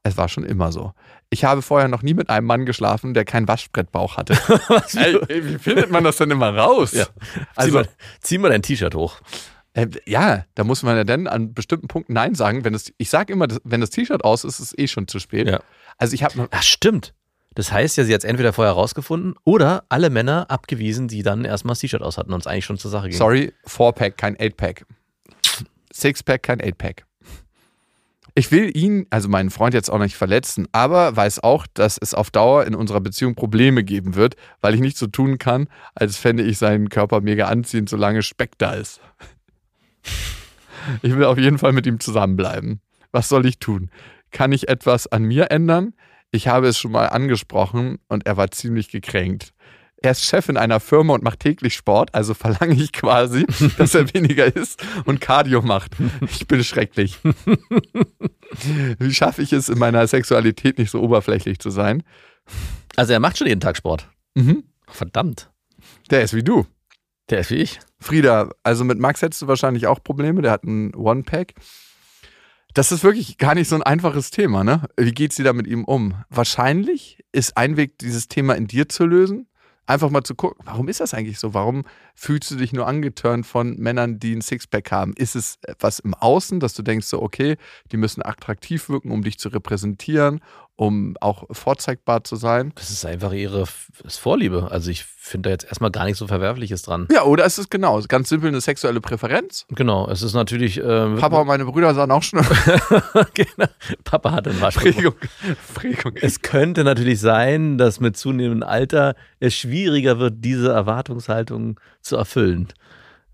es war schon immer so. Ich habe vorher noch nie mit einem Mann geschlafen, der keinen Waschbrettbauch hatte. <laughs> ey, ey, wie findet man das denn immer raus? Ja. Also, zieh, mal, zieh mal dein T-Shirt hoch. äh, ja, da muss man ja dann an bestimmten Punkten Nein sagen. Wenn es, ich sage immer, wenn das T-Shirt aus ist, ist es eh schon zu spät. Ja. Also ich habe noch, Ach, stimmt. Das heißt ja, sie hat es entweder vorher rausgefunden oder alle Männer abgewiesen, die dann erstmal das T-Shirt aus hatten und es eigentlich schon zur Sache ging. Sorry, Four-Pack, kein Eight-Pack. Six-Pack, kein Eight-Pack. Ich will ihn, also meinen Freund jetzt auch nicht verletzen, aber weiß auch, dass es auf Dauer in unserer Beziehung Probleme geben wird, weil ich nicht so tun kann, als fände ich seinen Körper mega anziehend, solange Speck da ist. Ich will auf jeden Fall mit ihm zusammenbleiben. Was soll ich tun? Kann ich etwas an mir ändern? Ich habe es schon mal angesprochen und er war ziemlich gekränkt. Er ist Chef in einer Firma und macht täglich Sport, also verlange ich quasi, <laughs> dass er weniger isst und Cardio macht. Ich bin schrecklich. Wie schaffe ich es, in meiner Sexualität nicht so oberflächlich zu sein? Also er macht schon jeden Tag Sport. Mhm. Verdammt. Der ist wie du. Der ist wie ich. Frieda, also mit Max hättest du wahrscheinlich auch Probleme. Der hat ein One-Pack. Das ist wirklich gar nicht so ein einfaches Thema, ne? Wie geht sie da mit ihm um? Wahrscheinlich ist ein Weg, dieses Thema in dir zu lösen. Einfach mal zu gucken, warum ist das eigentlich so? Warum fühlst du dich nur angetörnt von Männern, die ein Sixpack haben? Ist es etwas im Außen, dass du denkst, so, okay, die müssen attraktiv wirken, um dich zu repräsentieren? Um auch vorzeigbar zu sein. Das ist einfach ihre Vorliebe. Also ich finde da jetzt erstmal gar nichts so Verwerfliches dran. Ja, oder ist es genau, ganz simpel eine sexuelle Präferenz? Genau, es ist natürlich. Äh, Papa und meine Brüder sahen auch schon. <laughs> genau. Papa hat einen. Prägung. Es könnte natürlich sein, dass mit zunehmendem Alter es schwieriger wird, diese Erwartungshaltung zu erfüllen.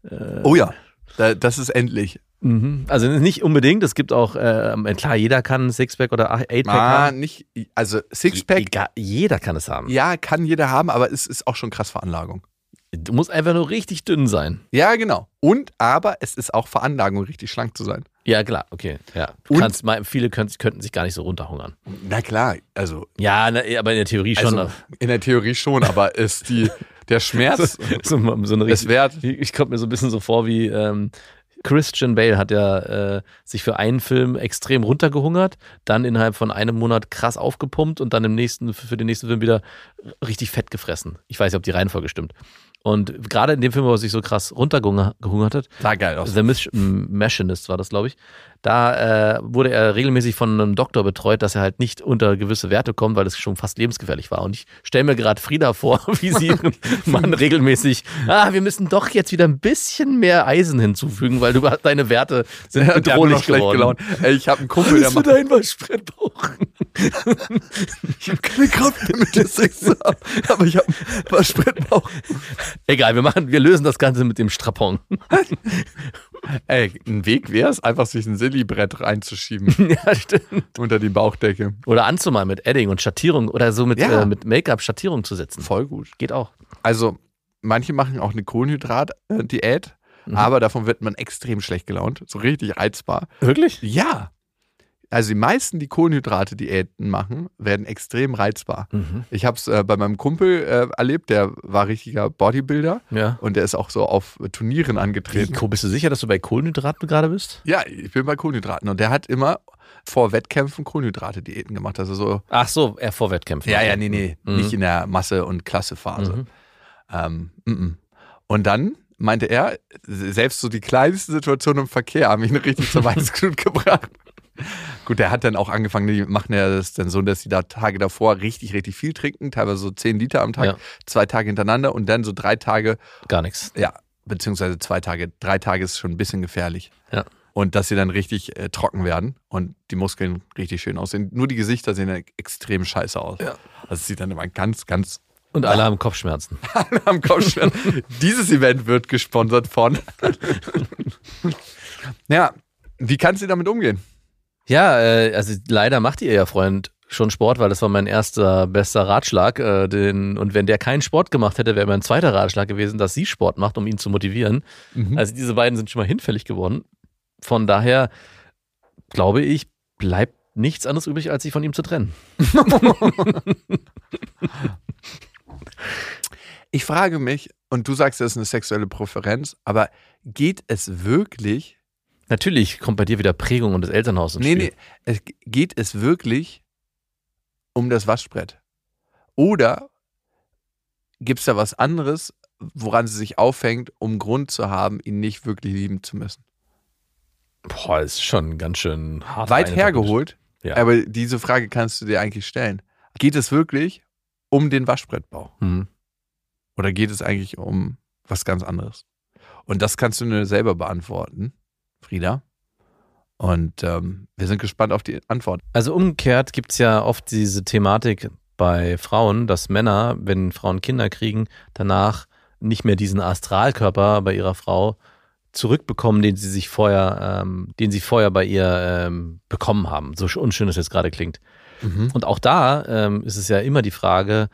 Äh, oh ja, das ist endlich. Mhm. Also nicht unbedingt. Es gibt auch, äh, klar, jeder kann Sixpack oder Eightpack ah, haben. nicht, also Sixpack. Egal, jeder kann es haben. Ja, kann jeder haben, aber es ist auch schon krass Veranlagung. Du musst einfach nur richtig dünn sein. Ja, genau. Und aber es ist auch Veranlagung, richtig schlank zu sein. Ja, klar, okay. Ja. Du kannst viele können, könnten sich gar nicht so runterhungern. Na klar, also. Ja, na, aber in der Theorie schon. Also, in der Theorie schon, aber ist die, der <laughs> Schmerz. so, so, so eine richtig, wert. Ich komme mir so ein bisschen so vor wie. Ähm, Christian Bale hat ja äh, sich für einen Film extrem runtergehungert, dann innerhalb von einem Monat krass aufgepumpt und dann im nächsten, für den nächsten Film wieder richtig fett gefressen. Ich weiß nicht, ob die Reihenfolge stimmt. Und gerade in dem Film, wo er sich so krass runtergehungert hat, sah geil aus. The Machinist war das, glaube ich. Da äh, wurde er regelmäßig von einem Doktor betreut, dass er halt nicht unter gewisse Werte kommt, weil das schon fast lebensgefährlich war. Und ich stelle mir gerade Frieda vor, <laughs> wie sie ihren Mann regelmäßig, ah, wir müssen doch jetzt wieder ein bisschen mehr Eisen hinzufügen, weil du <laughs> deine Werte sind ja, bedrohlich geworden. Ey, ich habe einen Kumpel, der macht... dein Waschbrettbauch. <laughs> ich habe keine Kraft mehr mit der Sex haben, aber ich habe einen Waschbrettbauch. Egal, wir machen, wir lösen das Ganze mit dem Strapon. Ey, ein Weg wäre es, einfach sich ein Silly-Brett reinzuschieben. <laughs> ja, stimmt. Unter die Bauchdecke. Oder anzumalen mit Edding und Schattierung oder so mit, ja. äh, mit Make-up Schattierung zu setzen. Voll gut. Geht auch. Also, manche machen auch eine Kohlenhydrat-Diät, mhm. aber davon wird man extrem schlecht gelaunt. So richtig reizbar. Wirklich? Ja. Also die meisten, die Kohlenhydrate-Diäten machen, werden extrem reizbar. Mhm. Ich habe es äh, bei meinem Kumpel äh, erlebt, der war richtiger Bodybuilder ja. und der ist auch so auf Turnieren angetreten. Wie, bist du sicher, dass du bei Kohlenhydraten gerade bist? Ja, ich bin bei Kohlenhydraten und der hat immer vor Wettkämpfen Kohlenhydrate-Diäten gemacht. Also so. Ach so, er vor Wettkämpfen. Ja, ja, nee, nee, mhm. nicht in der Masse- und Klassephase. Mhm. Ähm, m -m. Und dann meinte er, selbst so die kleinste Situation im Verkehr haben mich richtig zur <laughs> Weißglut gebracht. Gut, der hat dann auch angefangen, die machen ja das dann so, dass die da Tage davor richtig, richtig viel trinken, teilweise so 10 Liter am Tag, ja. zwei Tage hintereinander und dann so drei Tage. Gar nichts. Ja, beziehungsweise zwei Tage. Drei Tage ist schon ein bisschen gefährlich. Ja. Und dass sie dann richtig äh, trocken werden und die Muskeln richtig schön aussehen. Nur die Gesichter sehen dann extrem scheiße aus. Ja. Also es sieht dann immer ganz, ganz. Und alle haben Kopfschmerzen. <laughs> alle haben Kopfschmerzen. <laughs> Dieses Event wird gesponsert von. <laughs> ja, wie kannst du damit umgehen? Ja, äh, also leider macht ihr ja Freund schon Sport, weil das war mein erster bester Ratschlag. Äh, den, und wenn der keinen Sport gemacht hätte, wäre mein zweiter Ratschlag gewesen, dass sie Sport macht, um ihn zu motivieren. Mhm. Also diese beiden sind schon mal hinfällig geworden. Von daher glaube ich, bleibt nichts anderes übrig, als sich von ihm zu trennen. <laughs> ich frage mich, und du sagst, das ist eine sexuelle Präferenz, aber geht es wirklich Natürlich kommt bei dir wieder Prägung und das Elternhaus ins nee, Spiel. Nee, es geht es wirklich um das Waschbrett? Oder gibt es da was anderes, woran sie sich aufhängt, um Grund zu haben, ihn nicht wirklich lieben zu müssen? Boah, ist schon ganz schön hart. Weit hergeholt, ja. aber diese Frage kannst du dir eigentlich stellen. Geht es wirklich um den Waschbrettbau? Mhm. Oder geht es eigentlich um was ganz anderes? Und das kannst du nur selber beantworten. Frieda. Und ähm, wir sind gespannt auf die Antwort. Also umgekehrt gibt es ja oft diese Thematik bei Frauen, dass Männer, wenn Frauen Kinder kriegen, danach nicht mehr diesen Astralkörper bei ihrer Frau zurückbekommen, den sie sich vorher, ähm, den sie vorher bei ihr ähm, bekommen haben. So unschön das jetzt gerade klingt. Mhm. Und auch da ähm, ist es ja immer die Frage,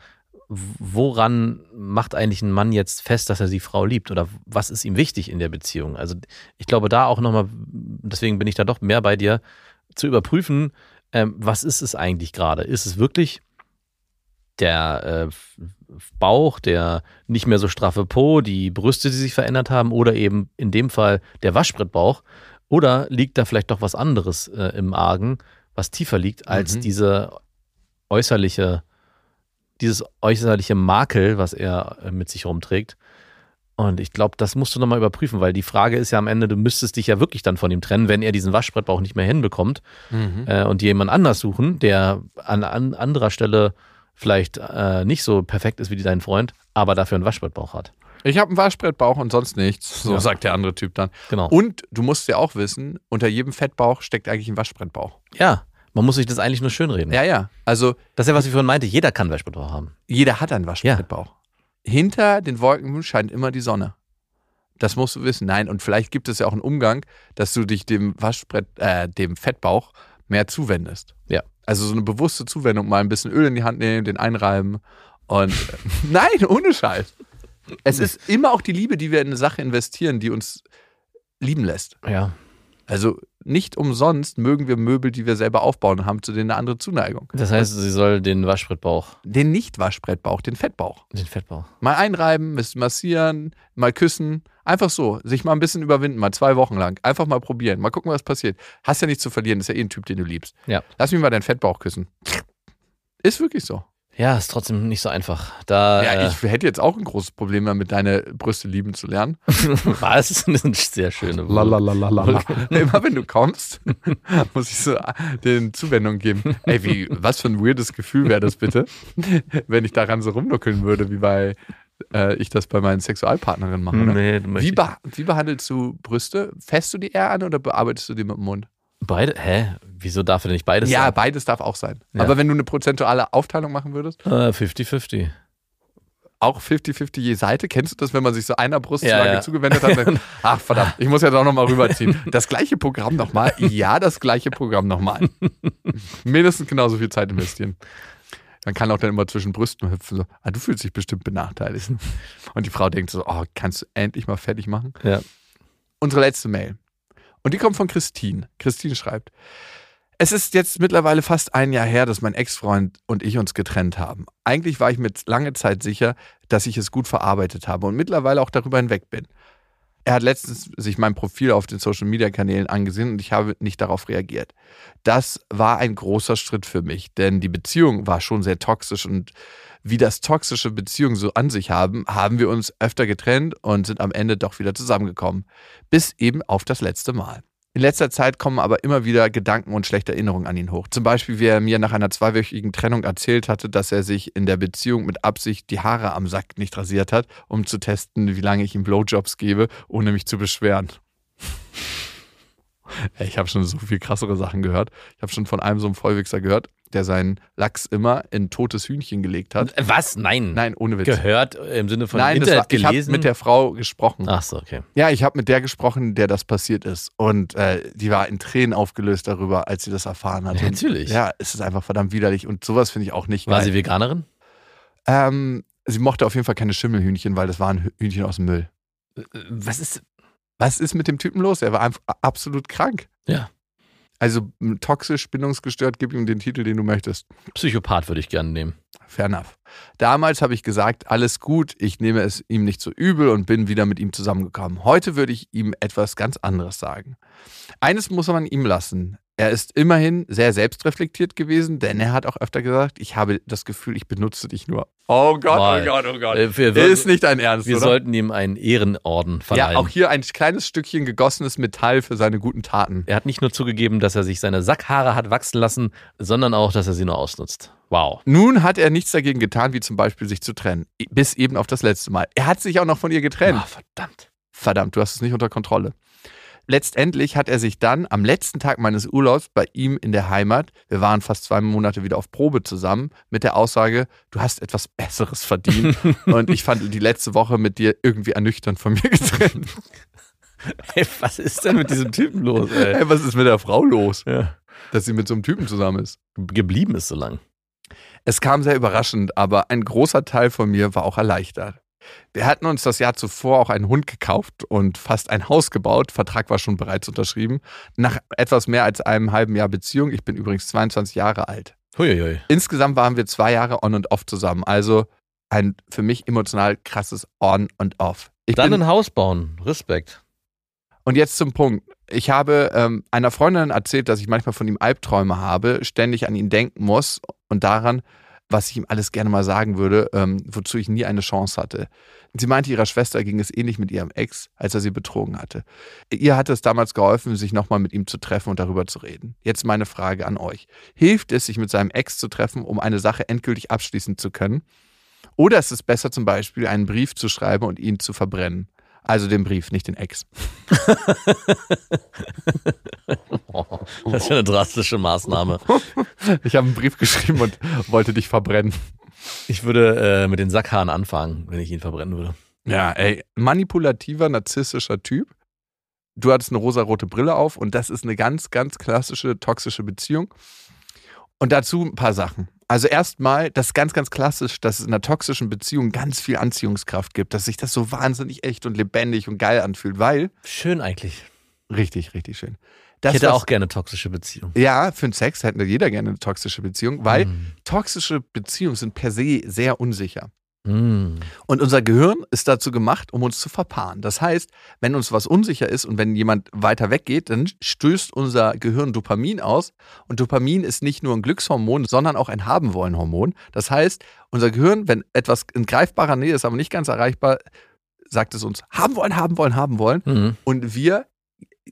woran macht eigentlich ein Mann jetzt fest, dass er die Frau liebt oder was ist ihm wichtig in der Beziehung? Also ich glaube da auch nochmal, deswegen bin ich da doch mehr bei dir, zu überprüfen, ähm, was ist es eigentlich gerade? Ist es wirklich der äh, Bauch, der nicht mehr so straffe Po, die Brüste, die sich verändert haben oder eben in dem Fall der Waschbrettbauch? Oder liegt da vielleicht doch was anderes äh, im Argen, was tiefer liegt als Mhm. diese äußerliche, dieses äußerliche Makel, was er äh, mit sich rumträgt? Und ich glaube, das musst du nochmal überprüfen, weil die Frage ist ja am Ende, du müsstest dich ja wirklich dann von ihm trennen, wenn er diesen Waschbrettbauch nicht mehr hinbekommt Mhm. äh, und jemand anders suchen, der an, an anderer Stelle vielleicht äh, nicht so perfekt ist wie dein Freund, aber dafür einen Waschbrettbauch hat. Ich habe einen Waschbrettbauch und sonst nichts. So Ja. sagt der andere Typ dann. Genau. Und du musst ja auch wissen, unter jedem Fettbauch steckt eigentlich ein Waschbrettbauch. ja, man muss sich das eigentlich nur schönreden. Ja, ja. Also Das ist ja, was ich vorhin meinte, jeder kann Waschbrettbauch haben. jeder hat einen Waschbrettbauch. Hinter den Wolken scheint immer die Sonne. Das musst du wissen. Nein, und vielleicht gibt es ja auch einen Umgang, dass du dich dem Waschbrett, äh, dem Fettbauch mehr zuwendest. Ja. Also so eine bewusste Zuwendung, mal ein bisschen Öl in die Hand nehmen, den einreiben und <laughs> nein, ohne Scheiß. Es ist immer auch die Liebe, die wir in eine Sache investieren, die uns lieben lässt. Ja. Also nicht umsonst mögen wir Möbel, die wir selber aufbauen und haben zu denen eine andere Zuneigung. Das heißt, sie soll den Waschbrettbauch, Den Nicht-Waschbrettbauch, den Fettbauch. den Fettbauch. Mal einreiben, massieren, mal küssen. Einfach so. Sich mal ein bisschen überwinden, mal zwei Wochen lang. Einfach mal probieren. Mal gucken, was passiert. Hast ja nichts zu verlieren, ist ja eh ein Typ, den du liebst. Ja. Lass mich mal deinen Fettbauch küssen. Ist wirklich so. Ja, ist trotzdem nicht so einfach. Da Ja, äh, ich hätte jetzt auch ein großes Problem damit, deine Brüste lieben zu lernen. war es eine sehr schöne Lalalala. Immer wenn du kommst, <laughs> muss ich so den Zuwendung geben. Ey, wie, was für ein weirdes Gefühl wäre das bitte, <laughs> wenn ich daran so rumnuckeln würde, wie bei äh, ich das bei meinen Sexualpartnerinnen mache. Ne? Nee, Wie, beh- wie behandelst du Brüste? Fässt du die eher an oder bearbeitest du die mit dem Mund? Beide? Hä? Wieso darf er nicht beides ja, sein? beides darf auch sein. Ja. Aber wenn du eine prozentuale Aufteilung machen würdest, Äh, 50-50. auch 50-50 je Seite, kennst du das, wenn man sich so einer Brust Ja, zu lange ja. zugewendet hat? Dann, <laughs> ach verdammt, ich muss ja doch nochmal rüberziehen. Das gleiche Programm nochmal? Ja, das gleiche Programm nochmal. Mindestens genauso viel Zeit investieren. Man kann auch dann immer zwischen Brüsten hüpfen, so, ah, du fühlst dich bestimmt benachteiligt. Und die Frau denkt so, oh, kannst du endlich mal fertig machen? Ja. unsere letzte Mail. Und die kommt von Christine. Christine schreibt, es ist jetzt mittlerweile fast ein Jahr her, dass mein Ex-Freund und ich uns getrennt haben. Eigentlich war ich mir lange Zeit sicher, dass ich es gut verarbeitet habe und mittlerweile auch darüber hinweg bin. Er hat letztens sich mein Profil auf den Social-Media-Kanälen angesehen und ich habe nicht darauf reagiert. Das war ein großer Schritt für mich, denn die Beziehung war schon sehr toxisch und wie das toxische Beziehungen so an sich haben, haben wir uns öfter getrennt und sind am Ende doch wieder zusammengekommen. Bis eben auf das letzte Mal. In letzter Zeit kommen aber immer wieder Gedanken und schlechte Erinnerungen an ihn hoch. Zum Beispiel, wie er mir nach einer zweiwöchigen Trennung erzählt hatte, dass er sich in der Beziehung mit Absicht die Haare am Sack nicht rasiert hat, um zu testen, wie lange ich ihm Blowjobs gebe, ohne mich zu beschweren. <laughs> Ich habe schon so viel krassere Sachen gehört. Ich habe schon von einem so einem Vollwichser gehört, der seinen Lachs immer in totes Hühnchen gelegt hat. Was? Nein. Nein, ohne Witz. Gehört äh, im Sinne von Nein, das Internet war, ich habe mit der Frau gesprochen. Ach so, okay. Ja, ich habe mit der gesprochen, der das passiert ist. Und äh, die war in Tränen aufgelöst darüber, als sie das erfahren hat. Ja, Und natürlich. Ja, es ist einfach verdammt widerlich. Und sowas finde ich auch nicht War geil. sie Veganerin? ähm, sie mochte auf jeden Fall keine Schimmelhühnchen, weil das waren Hü- Hühnchen aus dem Müll. Äh, Was ist. Was ist mit dem Typen los? Er war einfach absolut krank. Ja. Also toxisch, bindungsgestört, gib ihm den Titel, den du möchtest. Psychopath würde ich gerne nehmen. Fair enough. Damals habe ich gesagt, alles gut, ich nehme es ihm nicht so übel und bin wieder mit ihm zusammengekommen. Heute würde ich ihm etwas ganz anderes sagen. Eines muss man ihm lassen. Er ist immerhin sehr selbstreflektiert gewesen, denn er hat auch öfter gesagt, ich habe das Gefühl, ich benutze dich nur. Oh Gott, Mal. oh Gott, oh Gott. Äh, wir, ist nicht dein Ernst, wir oder? sollten ihm einen Ehrenorden verleihen. ja, auch hier ein kleines Stückchen gegossenes Metall für seine guten Taten. Er hat nicht nur zugegeben, dass er sich seine Sackhaare hat wachsen lassen, sondern auch, dass er sie nur ausnutzt. Wow. Nun hat er nichts dagegen getan, wie zum Beispiel sich zu trennen. Bis eben auf das letzte Mal. Er hat sich auch noch von ihr getrennt. Ah, verdammt. verdammt, du hast es nicht unter Kontrolle. Letztendlich hat er sich dann am letzten Tag meines Urlaubs bei ihm in der Heimat, wir waren fast zwei Monate wieder auf Probe zusammen, mit der Aussage, du hast etwas Besseres verdient <laughs> und ich fand die letzte Woche mit dir irgendwie ernüchternd von mir getrennt. <laughs> Ey, was ist denn mit diesem Typen los, ey? Ey, was ist mit der Frau los, Ja. dass sie mit so einem Typen zusammen ist? Geblieben ist so lang. Es kam sehr überraschend, aber ein großer Teil von mir war auch erleichtert. Wir hatten uns das Jahr zuvor auch einen Hund gekauft und fast ein Haus gebaut. Vertrag war schon bereits unterschrieben. Nach etwas mehr als einem halben Jahr Beziehung. Ich bin übrigens 22 Jahre alt. Huiuiui. Insgesamt waren wir zwei Jahre on und off zusammen. Also ein für mich emotional krasses On und Off. Ich Dann ein Haus bauen. Respekt. und jetzt zum Punkt. Ich habe ähm, einer Freundin erzählt, dass ich manchmal von ihm Albträume habe, ständig an ihn denken muss und daran, was ich ihm alles gerne mal sagen würde, ähm, wozu ich nie eine Chance hatte. Sie meinte, ihrer Schwester ging es ähnlich mit ihrem Ex, als er sie betrogen hatte. Ihr hatte es damals geholfen, sich nochmal mit ihm zu treffen und darüber zu reden. Jetzt meine Frage an euch. Hilft es, sich mit seinem Ex zu treffen, um eine Sache endgültig abschließen zu können? Oder ist es besser, zum Beispiel einen Brief zu schreiben und ihn zu verbrennen? Also den Brief, nicht den Ex. <laughs> Das ist ja eine drastische Maßnahme. Ich habe einen Brief geschrieben und wollte dich verbrennen. Ich würde äh, mit den Sackhaaren anfangen, wenn ich ihn verbrennen würde. Ja, ey, manipulativer, narzisstischer Typ. Du hattest eine rosarote Brille auf und das ist eine ganz, ganz klassische toxische Beziehung. Und dazu ein paar Sachen. Also erstmal, das ist ganz, ganz klassisch, dass es in einer toxischen Beziehung ganz viel Anziehungskraft gibt, dass sich das so wahnsinnig echt und lebendig und geil anfühlt, weil, Schön eigentlich. richtig, richtig schön. Das, ich hätte was- auch gerne toxische Beziehungen. Ja, für den Sex hätte jeder gerne eine toxische Beziehung, weil Mm. toxische Beziehungen sind per se sehr unsicher. Mm. Und unser Gehirn ist dazu gemacht, um uns zu verpaaren. Das heißt, wenn uns was unsicher ist und wenn jemand weiter weggeht, dann stößt unser Gehirn Dopamin aus. Und Dopamin ist nicht nur ein Glückshormon, sondern auch ein Haben-wollen-Hormon. Das heißt, unser Gehirn, wenn etwas in greifbarer Nähe ist, aber nicht ganz erreichbar, sagt es uns, haben wollen, haben wollen, haben wollen. Mm. Und wir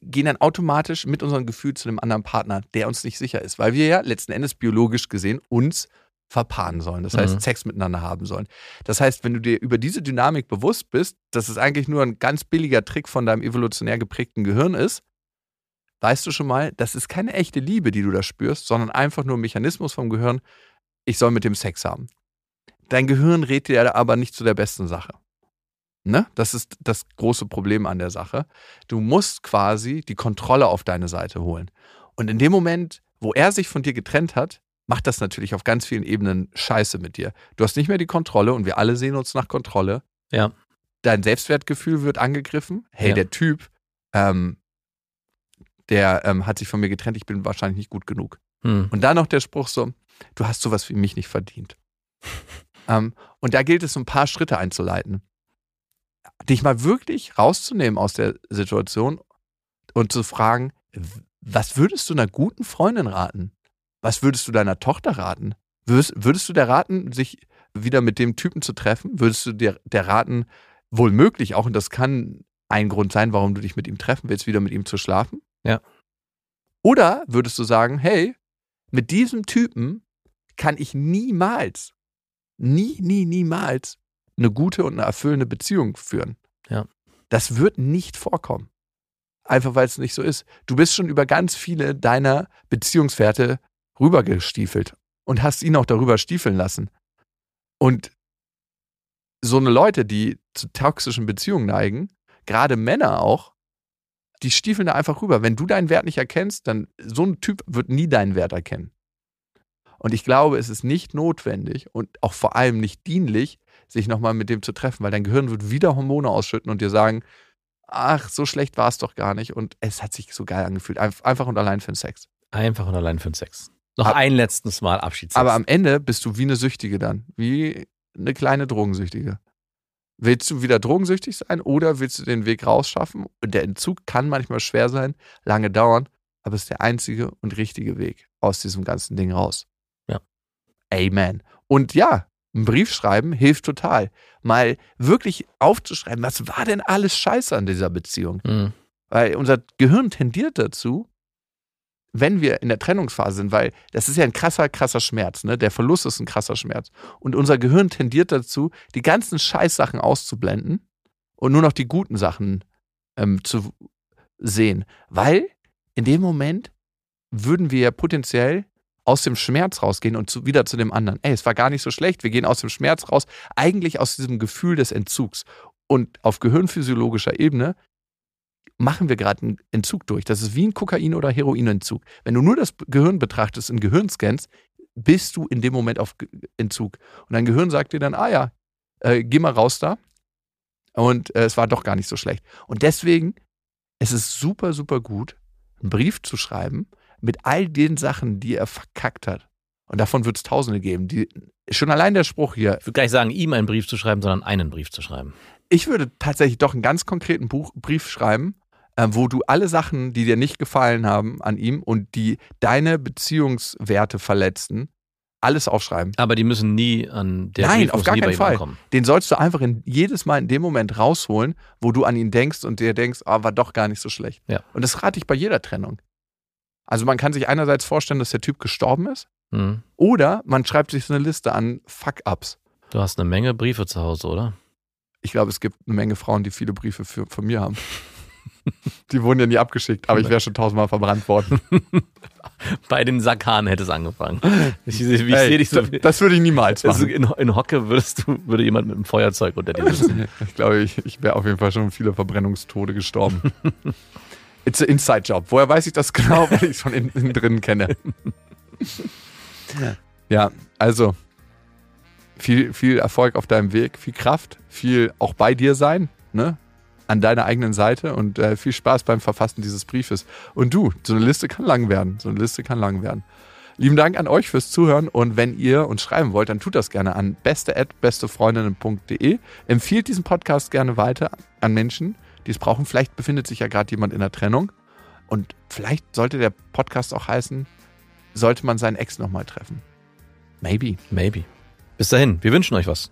gehen dann automatisch mit unserem Gefühl zu einem anderen Partner, der uns nicht sicher ist, weil wir ja letzten Endes biologisch gesehen uns verpaaren sollen. Das heißt, Mhm. Sex miteinander haben sollen. Das heißt, wenn du dir über diese Dynamik bewusst bist, dass es eigentlich nur ein ganz billiger Trick von deinem evolutionär geprägten Gehirn ist, weißt du schon mal, das ist keine echte Liebe, die du da spürst, sondern einfach nur ein Mechanismus vom Gehirn, ich soll mit dem Sex haben. Dein Gehirn rät dir aber nicht zu der besten Sache. Ne? Das ist das große Problem an der Sache. Du musst quasi die Kontrolle auf deine Seite holen. Und in dem Moment, wo er sich von dir getrennt hat, macht das natürlich auf ganz vielen Ebenen Scheiße mit dir. Du hast nicht mehr die Kontrolle und wir alle sehen uns nach Kontrolle. Ja. Dein Selbstwertgefühl wird angegriffen. Hey, Ja. der Typ, ähm, der ähm, hat sich von mir getrennt, ich bin wahrscheinlich nicht gut genug. Mm. Und dann noch der Spruch so, du hast sowas wie mich nicht verdient. <laughs> ähm, und da gilt es, so ein paar Schritte einzuleiten. Dich mal wirklich rauszunehmen aus der Situation und zu fragen, was würdest du einer guten Freundin raten? Was würdest du deiner Tochter raten? Würdest, würdest du der raten, sich wieder mit dem Typen zu treffen? Würdest du dir der raten, wohl möglich auch, und das kann ein Grund sein, warum du dich mit ihm treffen willst, wieder mit ihm zu schlafen? Ja. Oder würdest du sagen, hey, mit diesem Typen kann ich niemals, nie, nie, niemals eine gute und eine erfüllende Beziehung führen. Ja. Das wird nicht vorkommen. Einfach weil es nicht so ist. Du bist schon über ganz viele deiner Beziehungswerte rübergestiefelt und hast ihn auch darüber stiefeln lassen. Und so eine Leute, die zu toxischen Beziehungen neigen, gerade Männer auch, die stiefeln da einfach rüber. Wenn du deinen Wert nicht erkennst, dann so ein Typ wird nie deinen Wert erkennen. Und ich glaube, es ist nicht notwendig und auch vor allem nicht dienlich, sich nochmal mit dem zu treffen, weil dein Gehirn wird wieder Hormone ausschütten und dir sagen, ach, so schlecht war es doch gar nicht und es hat sich so geil angefühlt. Einf- Einfach und allein für den Sex. Einfach und allein für den Sex. Noch Ab- ein letztes Mal Abschiedssex. Aber am Ende bist du wie eine Süchtige dann. Wie eine kleine Drogensüchtige. Willst du wieder drogensüchtig sein oder willst du den Weg rausschaffen? Und der Entzug kann manchmal schwer sein, lange dauern, aber es ist der einzige und richtige Weg aus diesem ganzen Ding raus. Ja. Amen. Und ja, ein Brief schreiben hilft total. Mal wirklich aufzuschreiben, was war denn alles scheiße an dieser Beziehung? Mm. Weil unser Gehirn tendiert dazu, wenn wir in der Trennungsphase sind, weil das ist ja ein krasser, krasser Schmerz, ne? Der Verlust ist ein krasser Schmerz. Und unser Gehirn tendiert dazu, die ganzen Scheißsachen auszublenden und nur noch die guten Sachen ähm, zu sehen. Weil in dem Moment würden wir ja potenziell aus dem Schmerz rausgehen und zu, wieder zu dem anderen. Ey, es war gar nicht so schlecht, wir gehen aus dem Schmerz raus, eigentlich aus diesem Gefühl des Entzugs. Und auf gehirnphysiologischer Ebene machen wir gerade einen Entzug durch. Das ist wie ein Kokain- oder Heroinentzug. Wenn du nur das Gehirn betrachtest in Gehirnscans, bist du in dem Moment auf Entzug. Und dein Gehirn sagt dir dann, ah ja, äh, geh mal raus da. Und äh, es war doch gar nicht so schlecht. Und deswegen, es ist super, super gut, einen Brief zu schreiben mit all den Sachen, die er verkackt hat. Und davon wird es Tausende geben. Die, schon allein der Spruch hier, Ich würde gar nicht sagen, ihm einen Brief zu schreiben, sondern einen Brief zu schreiben. ich würde tatsächlich doch einen ganz konkreten Buch, Brief schreiben, äh, wo du alle Sachen, die dir nicht gefallen haben an ihm und die deine Beziehungswerte verletzen, alles aufschreiben. Aber die müssen nie an der Nein, Brief auf gar keinen Fall. ankommen. Den sollst du einfach in, jedes Mal in dem Moment rausholen, wo du an ihn denkst und dir denkst, ah, war doch gar nicht so schlecht. Ja. Und das rate ich bei jeder Trennung. Also man kann sich einerseits vorstellen, dass der Typ gestorben ist, Hm. oder man schreibt sich so eine Liste an Fuck-Ups. Du hast eine Menge Briefe zu Hause, oder? Ich glaube, es gibt eine Menge Frauen, die viele Briefe für, von mir haben. <laughs> Die wurden ja nie abgeschickt, aber ich wäre schon tausendmal verbrannt worden. <laughs> Bei den Sakaren hätte es angefangen. <laughs> Ich, ich, ich Ey, sehe dich so. das, würde ich niemals Also machen. in, in Hocke würdest du, würde jemand mit einem Feuerzeug unter dir sitzen. <laughs> Ich glaube, ich, ich wäre auf jeden Fall schon viele Verbrennungstode gestorben. It's an Inside-Job. Woher weiß ich das genau, weil ich es von innen drin kenne? Ja, also viel, viel Erfolg auf deinem Weg, viel Kraft, viel auch bei dir sein, ne? An deiner eigenen Seite und äh, viel Spaß beim Verfassen dieses Briefes. Und du, so eine Liste kann lang werden. So eine Liste kann lang werden. Lieben Dank an euch fürs Zuhören und wenn ihr uns schreiben wollt, dann tut das gerne an beste@bestefreundinnen.de. Empfiehlt diesen Podcast gerne weiter an Menschen, die es brauchen. Vielleicht befindet sich ja gerade jemand in der Trennung und vielleicht sollte der Podcast auch heißen, sollte man seinen Ex nochmal treffen. Maybe. Maybe. Bis dahin, wir wünschen euch was.